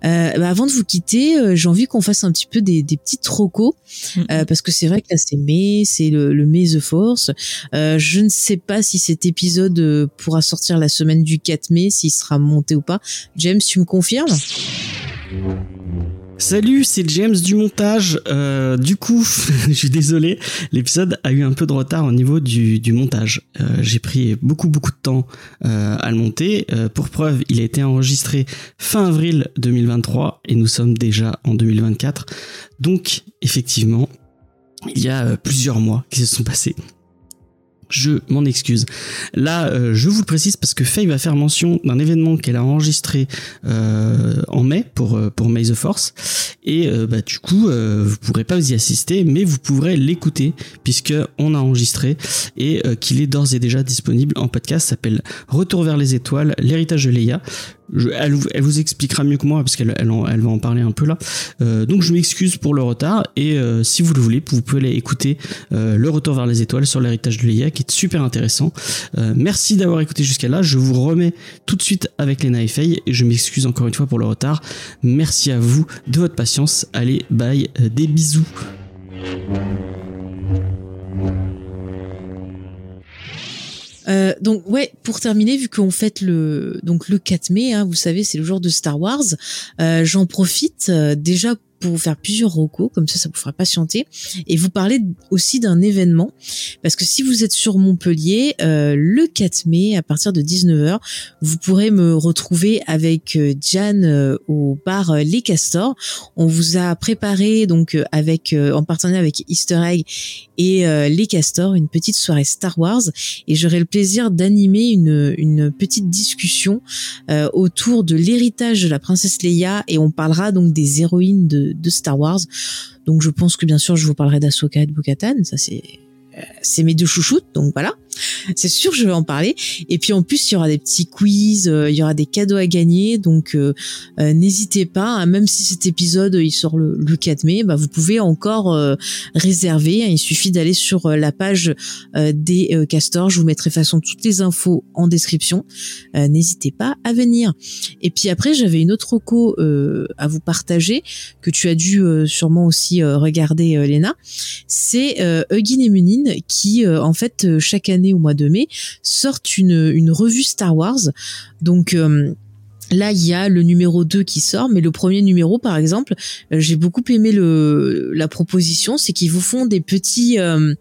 Euh, bah, avant de vous quitter, j'ai envie qu'on fasse un petit peu des, des petits trocos, mm-hmm. parce que c'est vrai que là c'est mai, c'est le, le mai The Force. je ne sais pas si cet épisode pourra sortir la semaine du 4 mai, s'il sera monté ou pas. James, tu me confirmes? Salut, c'est James du montage. Euh, du coup, *laughs* je suis désolé, l'épisode a eu un peu de retard au niveau du, montage. Euh, j'ai pris beaucoup beaucoup de temps euh, à le monter. pour preuve, il a été enregistré fin avril 2023 et nous sommes déjà en 2024. Donc, effectivement, il y a plusieurs mois qui se sont passés je m'en excuse. Là, euh, je vous le précise parce que Faye va faire mention d'un événement qu'elle a enregistré euh, en mai pour euh, pour May the Force et bah du coup vous pourrez pas y assister, mais vous pourrez l'écouter puisque on a enregistré et qu'il est d'ores et déjà disponible en podcast. S'appelle Retour vers les étoiles, l'héritage de Leia elle, vous expliquera mieux que moi parce qu'elle elle, va en parler un peu là. Euh, donc je m'excuse pour le retard et euh, si vous le voulez, vous pouvez aller écouter euh, le retour vers les étoiles sur l'héritage de Leia qui est super intéressant. merci d'avoir écouté jusqu'à là. Je vous remets tout de suite avec Lena et Faye et je m'excuse encore une fois pour le retard. Merci à vous de votre patience. Allez, bye, des bisous. Euh, donc ouais, pour terminer, vu qu'on fête le donc le 4 mai, hein, vous savez, c'est le jour de Star Wars. Euh, J'en profite euh, déjà pour vous faire plusieurs recos, comme ça, ça vous fera patienter, et vous parler aussi d'un événement, parce que si vous êtes sur Montpellier, euh, le 4 mai, à partir de 19h, vous pourrez me retrouver avec euh, Jan euh, au bar Les Castors. On vous a préparé, donc, avec, en partenariat avec Easter Egg et Les Castors, une petite soirée Star Wars, et j'aurai le plaisir d'animer une, une petite discussion autour de l'héritage de la princesse Leia, et on parlera donc des héroïnes de, de Star Wars. Donc je pense que bien sûr je vous parlerai d'Asoka et de Bo-Katan, ça c'est euh, c'est mes deux chouchoutes, donc voilà. C'est sûr, je vais en parler. Et puis en plus, il y aura des petits quiz, euh, il y aura des cadeaux à gagner, donc euh, n'hésitez pas. Hein, même si cet épisode il sort le, 4 mai, bah, vous pouvez encore réserver. Hein, il suffit d'aller sur la page des castors. Je vous mettrai façon toutes les infos en description. n'hésitez pas à venir. Et puis après, j'avais une autre reco à vous partager que tu as dû sûrement aussi regarder, Léna. C'est Huggin et Munin qui, euh, en fait, euh, chaque année au mois de mai, sortent une, revue Star Wars. Donc, euh, Là, il y a le numéro 2 qui sort, mais le premier numéro, par exemple, euh, j'ai beaucoup aimé le la proposition, c'est qu'ils vous font des petits, euh,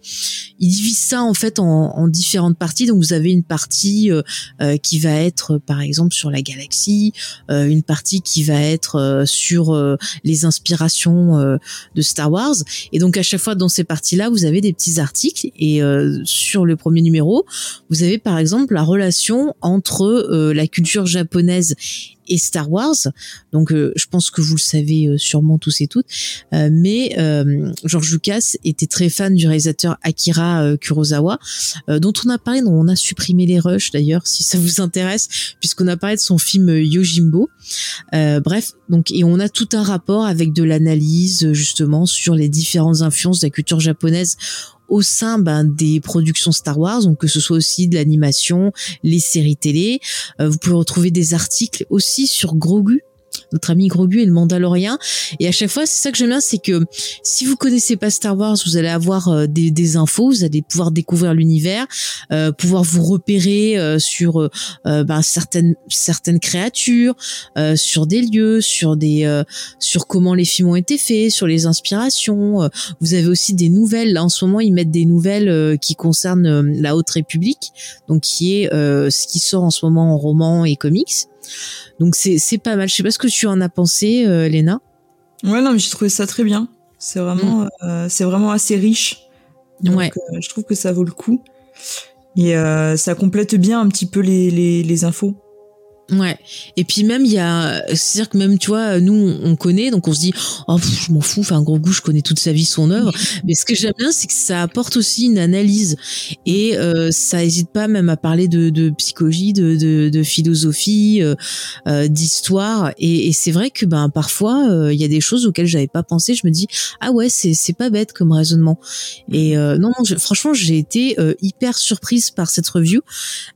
ils divisent ça en fait en, en, différentes parties. Donc vous avez une partie euh, euh qui va être, par exemple, sur la galaxie, une partie qui va être sur les inspirations de Star Wars. Et donc à chaque fois dans ces parties-là, vous avez des petits articles. Et sur le premier numéro, vous avez par exemple la relation entre la culture japonaise et Star Wars. Donc, euh, je pense que vous le savez euh, sûrement tous et toutes. Euh, mais George Lucas était très fan du réalisateur Akira Kurosawa, dont on a parlé, dont on a supprimé les rushs d'ailleurs, si ça vous intéresse, puisqu'on a parlé de son film Yojimbo. bref, donc et on a tout un rapport avec de l'analyse justement sur les différentes influences de la culture japonaise au sein ben, des productions Star Wars, donc que ce soit aussi de l'animation, les séries télé. Euh, vous pouvez retrouver des articles aussi sur Grogu, notre ami Grogu et le Mandalorien. Et à chaque fois, c'est ça que j'aime bien, c'est que si vous connaissez pas Star Wars, vous allez avoir euh, des, des, infos, vous allez pouvoir découvrir l'univers, euh, pouvoir vous repérer euh, sur euh, ben, certaines certaines créatures, sur des lieux, sur des sur comment les films ont été faits, sur les inspirations. vous avez aussi des nouvelles. Là, en ce moment, ils mettent des nouvelles qui concernent la Haute République, donc qui est ce qui sort en ce moment en roman et comics. Donc c'est pas mal. Je sais pas ce que tu en as pensé, euh, Léna. Ouais, non, mais j'ai trouvé ça très bien. C'est vraiment, mm. euh, c'est vraiment assez riche. Donc, ouais. Euh, je trouve que ça vaut le coup. Et ça complète bien un petit peu les, les, les infos. Ouais. Et puis même il y a, c'est-à-dire que même tu vois, nous on connaît, donc on se dit, oh je m'en fous, enfin un gros goût, je connais toute sa vie, son œuvre. Mais ce que j'aime bien, c'est que ça apporte aussi une analyse et euh, ça hésite pas même à parler de, de psychologie, de, de, de philosophie, euh, euh, d'histoire. Et, et c'est vrai que ben parfois euh, il y a des choses auxquelles j'avais pas pensé. Je me dis ah ouais c'est c'est pas bête comme raisonnement. Et euh, non non, franchement j'ai été hyper surprise par cette review.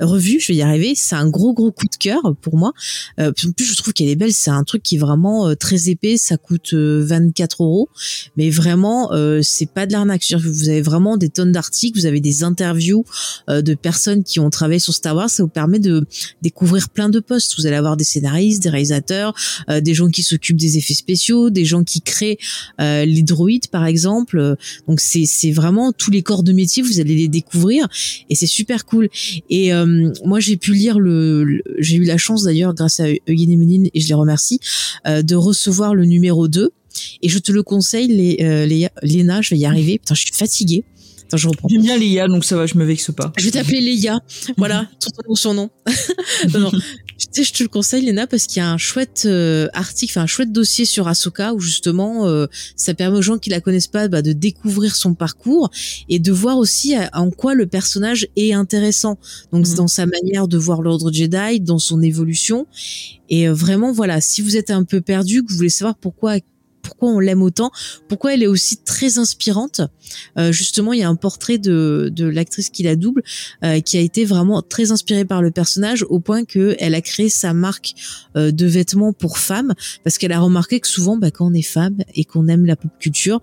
Revue, je vais y arriver. C'est un gros gros coup de cœur pour moi. Euh, en plus, je trouve qu'elle est belle. C'est un truc qui est vraiment très épais. Ça coûte 24 euros, mais vraiment, c'est pas de l'arnaque. Vous avez vraiment des tonnes d'articles, vous avez des interviews de personnes qui ont travaillé sur Star Wars. Ça vous permet de découvrir plein de postes. Vous allez avoir des scénaristes, des réalisateurs, des gens qui s'occupent des effets spéciaux, des gens qui créent les droïdes, par exemple. Donc c'est vraiment tous les corps de métier. Vous allez les découvrir et c'est super cool. Et euh, moi, j'ai pu lire le, j'ai eu la chance d'ailleurs grâce à Eugénie Ménine et je les remercie euh, de recevoir le numéro 2 et je te le conseille les, euh, Léna, je vais y arriver. Putain, je suis fatiguée. Attends, je reprends. J'aime bien Léa, donc ça va, je me vexe pas. Je vais t'appeler Léa. Voilà, *laughs* ton surnom. *laughs* non, non. Tu sais, je te le conseille, Léna, parce qu'il y a un chouette euh, article, enfin un chouette dossier sur Ahsoka où justement, euh, ça permet aux gens qui la connaissent pas bah, de découvrir son parcours et de voir aussi euh, en quoi le personnage est intéressant. Donc, mhm. dans sa manière de voir l'ordre Jedi, dans son évolution. Et vraiment, voilà, si vous êtes un peu perdu, que vous voulez savoir pourquoi pourquoi on l'aime autant, pourquoi elle est aussi très inspirante. Euh, justement, il y a un portrait de, de l'actrice qui la double euh, qui a été vraiment très inspirée par le personnage au point que elle a créé sa marque euh, de vêtements pour femmes parce qu'elle a remarqué que souvent, bah, quand on est femme et qu'on aime la pop culture,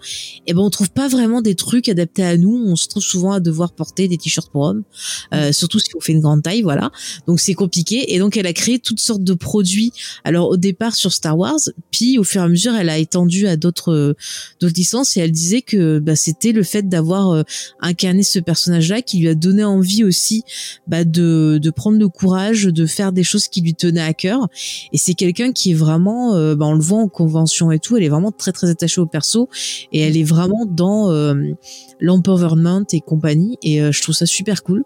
eh ben on trouve pas vraiment des trucs adaptés à nous. On se trouve souvent à devoir porter des t-shirts pour hommes, euh, surtout si on fait une grande taille, voilà. Donc c'est compliqué et donc elle a créé toutes sortes de produits. Alors au départ sur Star Wars, puis au fur et à mesure, elle a étendu à d'autres euh, d'autres licences et elle disait que bah, c'était le fait d'avoir euh, incarné ce personnage-là qui lui a donné envie aussi bah, de, prendre le courage de faire des choses qui lui tenaient à cœur. Et c'est quelqu'un qui est vraiment euh, bah, on le voit en convention et tout elle est vraiment très très attachée au perso et elle est vraiment dans l'empowerment et compagnie et je trouve ça super cool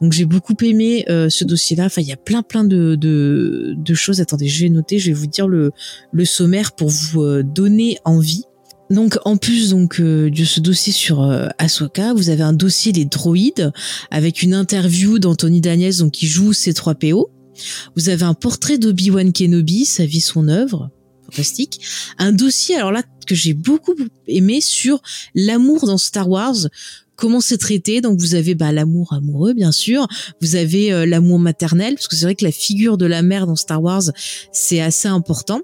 donc j'ai beaucoup aimé ce dossier-là enfin il y a plein plein de, de, de choses attendez je vais noter je vais vous dire le, le sommaire pour vous donner envie. Donc en plus donc euh, de ce dossier sur euh, Ahsoka, vous avez un dossier des droïdes avec une interview d'Anthony Daniels donc qui joue C3PO. Vous avez un portrait d'Obi-Wan Kenobi, sa vie, son œuvre, fantastique. Un dossier alors là que j'ai beaucoup aimé sur l'amour dans Star Wars comment c'est traité. Donc vous avez bah, l'amour amoureux bien sûr, vous avez euh, l'amour maternel parce que c'est vrai que la figure de la mère dans Star Wars c'est assez important.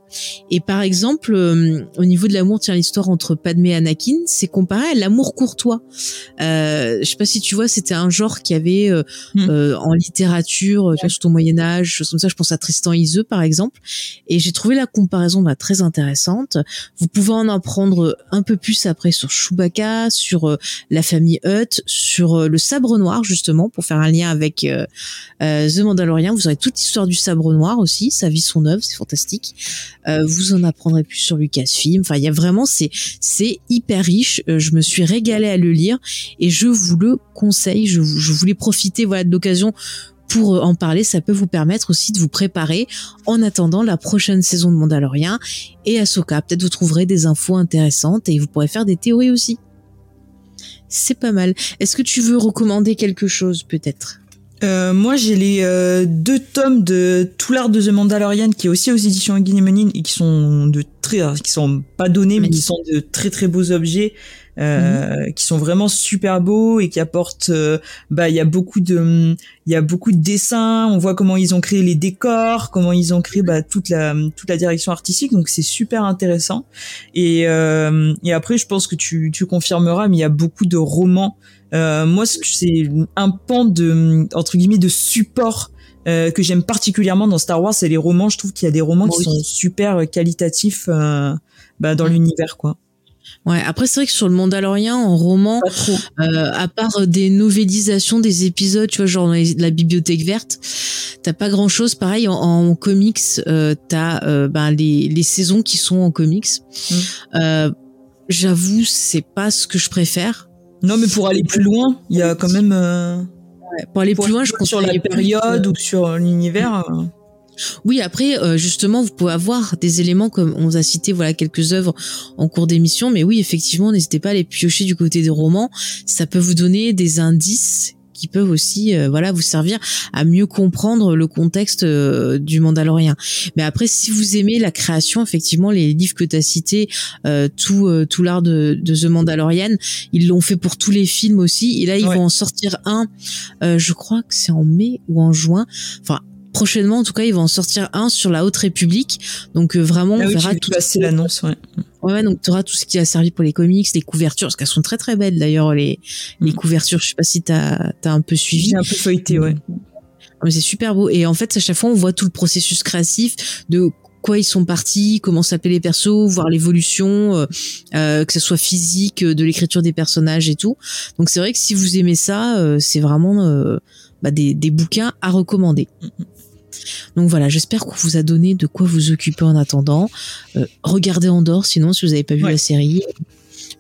Et par exemple euh, au niveau de l'amour, tiens l'histoire entre Padmé et Anakin, c'est comparé à l'amour courtois. Euh, je sais pas si tu vois, c'était un genre qui avait euh, hmm. en littérature, tu vois, surtout au Moyen Âge, choses comme ça. Je pense à Tristan Iseux par exemple. Et j'ai trouvé la comparaison bah, très intéressante. Vous pouvez en apprendre un peu plus après sur Chewbacca, sur la famille sur euh, le sabre noir justement pour faire un lien avec euh, euh, The Mandalorian. Vous aurez toute l'histoire du sabre noir aussi, sa vie, son œuvre, c'est fantastique. vous en apprendrez plus sur Lucasfilm. Enfin, il y a vraiment c'est c'est hyper riche. je me suis régalée à le lire et je vous le conseille. Je, je voulais profiter voilà de l'occasion pour en parler, ça peut vous permettre aussi de vous préparer en attendant la prochaine saison de Mandalorian et Ahsoka. Peut-être vous trouverez des infos intéressantes et vous pourrez faire des théories aussi c'est pas mal. Est-ce que tu veux recommander quelque chose peut-être? Euh, moi, j'ai les euh, deux tomes de Tout l'art de The Mandalorian qui est aussi aux éditions Guinemenin et qui sont de très, qui sont pas donnés, mais qui sont de très très beaux objets. Euh, mhm. qui sont vraiment super beaux et qui apportent euh, bah il y a beaucoup de il y a beaucoup de dessins on voit comment ils ont créé les décors comment ils ont créé bah, toute la toute la direction artistique donc c'est super intéressant et euh, et après je pense que tu tu confirmeras mais il y a beaucoup de romans moi c'est un pan de entre guillemets de support euh, que j'aime particulièrement dans Star Wars, c'est les romans. Je trouve qu'il y a des romans qui sont super qualitatifs euh, bah, dans l'univers, quoi. Ouais, après c'est vrai que sur le Mandalorian en roman, euh, à part des novélisations des épisodes, tu vois, genre la bibliothèque verte, t'as pas grand chose. Pareil en, comics, euh, t'as euh, ben, les, les saisons qui sont en comics. Mm. Euh, J'avoue, c'est pas ce que je préfère. Non, mais pour aller plus loin, il y a quand même. Ouais, pour aller plus loin, je sur la période ou sur l'univers. Oui, après, euh, justement, vous pouvez avoir des éléments comme on vous a cité, voilà, quelques œuvres en cours d'émission, mais oui, effectivement, n'hésitez pas à les piocher du côté des romans. Ça peut vous donner des indices qui peuvent aussi euh, voilà vous servir à mieux comprendre le contexte euh, du Mandalorien. Mais après si vous aimez la création effectivement les livres que tu as cités tout tout l'art de, de The Mandalorian, ils l'ont fait pour tous les films aussi et là ils vont en sortir un je crois que c'est en mai ou en juin. Enfin prochainement, en tout cas, ils vont en sortir un sur la Haute République. Donc vraiment, ah on oui, verra tout. C'est l'annonce, ouais. Ouais, donc tu auras tout ce qui a servi pour les comics, les couvertures, parce qu'elles sont très très belles d'ailleurs les les Mm. couvertures. Je sais pas si t'as as un peu suivi. J'ai un peu feuilleté, ouais. Mais c'est super beau. Et en fait, à chaque fois, on voit tout le processus créatif de quoi ils sont partis, comment s'appelaient les persos, voir l'évolution, euh, euh, que ce soit physique, euh, de l'écriture des personnages et tout. Donc c'est vrai que si vous aimez ça, euh, c'est vraiment euh, bah, des, des bouquins à recommander. Donc voilà, j'espère qu'on vous a donné de quoi vous occuper en attendant. Euh, regardez Andorre, sinon si vous n'avez pas vu Ouais. la série.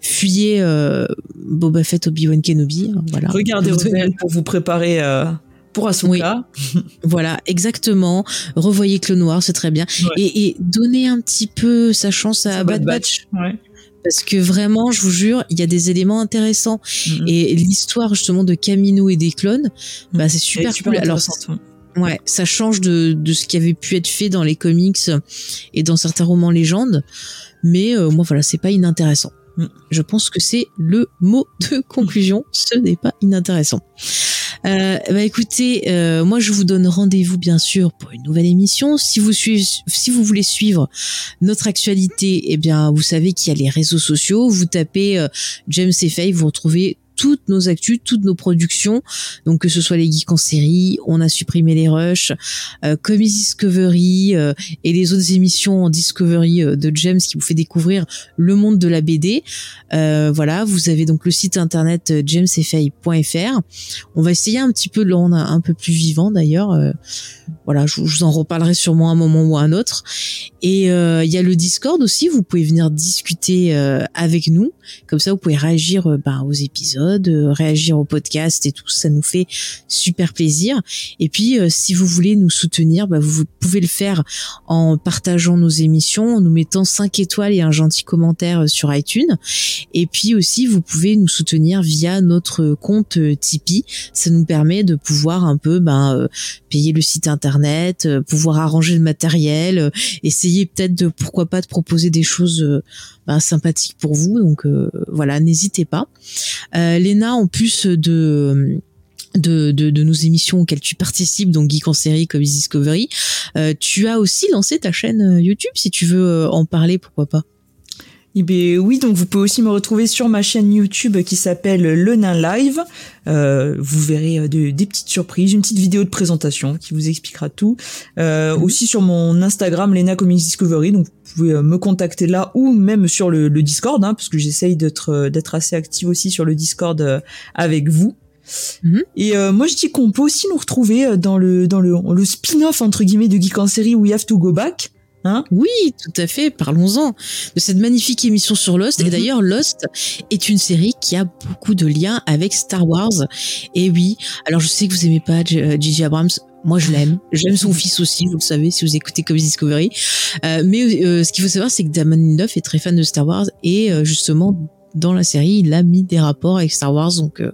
Fuyez euh, Boba Fett, Obi-Wan Kenobi. hein, Voilà. Regardez Rebelle pour vous préparer euh, pour Ahsoka. *laughs* Voilà, exactement. Revoyez Clone Noir, c'est très bien. Ouais. Et, et donnez un petit peu sa chance à Bad Batch. Ouais. Parce que vraiment, je vous jure, il y a des éléments intéressants. Mhm. Et l'histoire justement de Camino et des clones, bah, c'est super, super cool. Alors, ouais. ça change de, de ce qui avait pu être fait dans les comics et dans certains romans légendes. Mais euh, moi, voilà, c'est pas inintéressant. Mm. Je pense que c'est le mot de conclusion. Ce n'est pas inintéressant. Euh, bah écoutez, euh, moi je vous donne rendez-vous bien sûr pour une nouvelle émission. Si vous suivez, si vous voulez suivre notre actualité, eh bien vous savez qu'il y a les réseaux sociaux. Vous tapez euh, James et Faye, vous retrouvez toutes nos actus, toutes nos productions. Donc que ce soit les geeks en série, on a supprimé les rushs, euh, Discovery euh, et les autres émissions en Discovery euh, de James qui vous fait découvrir le monde de la BD. Euh, voilà, vous avez donc le site internet euh, jamesfay.fr. On va essayer un petit peu de le rendre un peu plus vivant d'ailleurs. Voilà, je, vous en reparlerai sûrement un moment ou un autre. Et euh, il y a le Discord aussi, vous pouvez venir discuter euh, avec nous. Comme ça, vous pouvez réagir euh, ben, aux épisodes, euh, réagir au podcast et tout. Ça nous fait super plaisir. Et puis, euh, si vous voulez nous soutenir, ben, vous pouvez le faire en partageant nos émissions, en nous mettant 5 étoiles et un gentil commentaire sur iTunes. Et puis aussi, vous pouvez nous soutenir via notre compte Tipeee. Ça nous permet de pouvoir un peu euh, payer le site internet, euh, pouvoir arranger le matériel, euh, essayer peut-être de pourquoi pas de proposer des choses euh, ben, sympathiques pour vous. Donc voilà, n'hésitez pas. Léna, en plus de de, nos émissions auxquelles tu participes, donc Geek en série, comme Discovery, tu as aussi lancé ta chaîne YouTube. Si tu veux en parler, pourquoi pas Eh bien, oui, donc vous pouvez aussi me retrouver sur ma chaîne YouTube qui s'appelle Le Nain Live. Euh, vous verrez euh, de- des petites surprises, une petite vidéo de présentation qui vous expliquera tout. Euh, Mhm. Aussi sur mon Instagram, Lena Comics Discovery, donc vous pouvez me contacter là ou même sur le, le Discord, hein, parce que j'essaye d'être d'être assez active aussi sur le Discord avec vous. Mhm. Et euh, moi je dis qu'on peut aussi nous retrouver dans le dans le, le spin-off entre guillemets de Geek en série We Have to Go Back. Oui, tout à fait. Parlons-en de cette magnifique émission sur Lost. Et Mhm. d'ailleurs, Lost est une série qui a beaucoup de liens avec Star Wars. Et oui, alors je sais que vous aimez pas J- euh, J.J. Abrams. Moi, je l'aime. J'aime son *laughs* fils aussi, vous le savez, si vous écoutez Comics Discovery. Euh, mais euh, ce qu'il faut savoir, c'est que Damon Lindelof est très fan de Star Wars. Et euh, justement, dans la série, il a mis des rapports avec Star Wars. Donc, euh,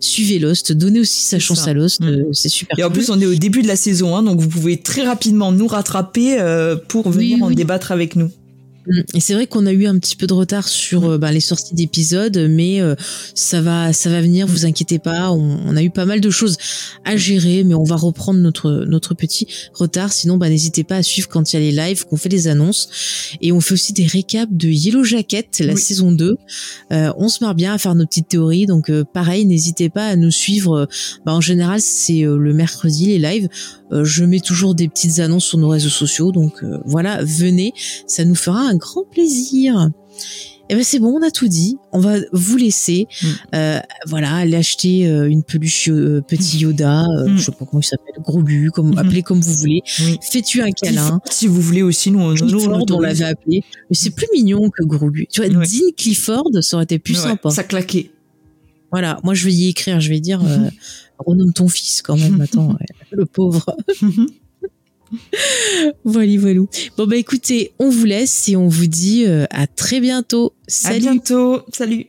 suivez Lost. Donnez aussi sa chance ça. à Lost. Mhm. euh, c'est super Et en plus, on est au début de la saison 1, donc vous pouvez très rapidement nous rattraper euh, pour Oui, venir en oui. débattre avec nous. Et c'est vrai qu'on a eu un petit peu de retard sur euh, bah, les sorties d'épisodes, mais euh, ça va, ça va venir. Vous inquiétez pas. On, on a eu pas mal de choses à gérer, mais on va reprendre notre notre petit retard. Sinon, bah, n'hésitez pas à suivre quand il y a les lives, qu'on fait les annonces, et on fait aussi des récaps de Yellow Jacket, la Oui. saison 2. Euh, on se marre bien à faire nos petites théories, donc euh, pareil, n'hésitez pas à nous suivre. Bah, en général, c'est euh, le mercredi les lives. Euh, je mets toujours des petites annonces sur nos réseaux sociaux, donc euh, voilà, venez ça nous fera un grand plaisir. Et ben c'est bon, on a tout dit. On va vous laisser. Mm. Euh, voilà, aller acheter euh, une peluche euh, petit Yoda, Mm. je sais pas comment il s'appelle, Grogu, comme Mhm. appelez comme vous voulez. Oui. Fais-tu un câlin. Si vous voulez aussi, nous, on Clifford, on l'avait appelé. Mais c'est plus mignon que Grogu. Tu vois. Dean Clifford, ça aurait été plus Ouais, sympa. Ça claquait. Voilà, moi je vais y écrire, je vais dire, euh, renomme ton fils quand même. *laughs* Attends, ouais, le pauvre. Voilà, voilà. Bon bah écoutez, on vous laisse et on vous dit euh, à très bientôt. À Salut. bientôt. Salut.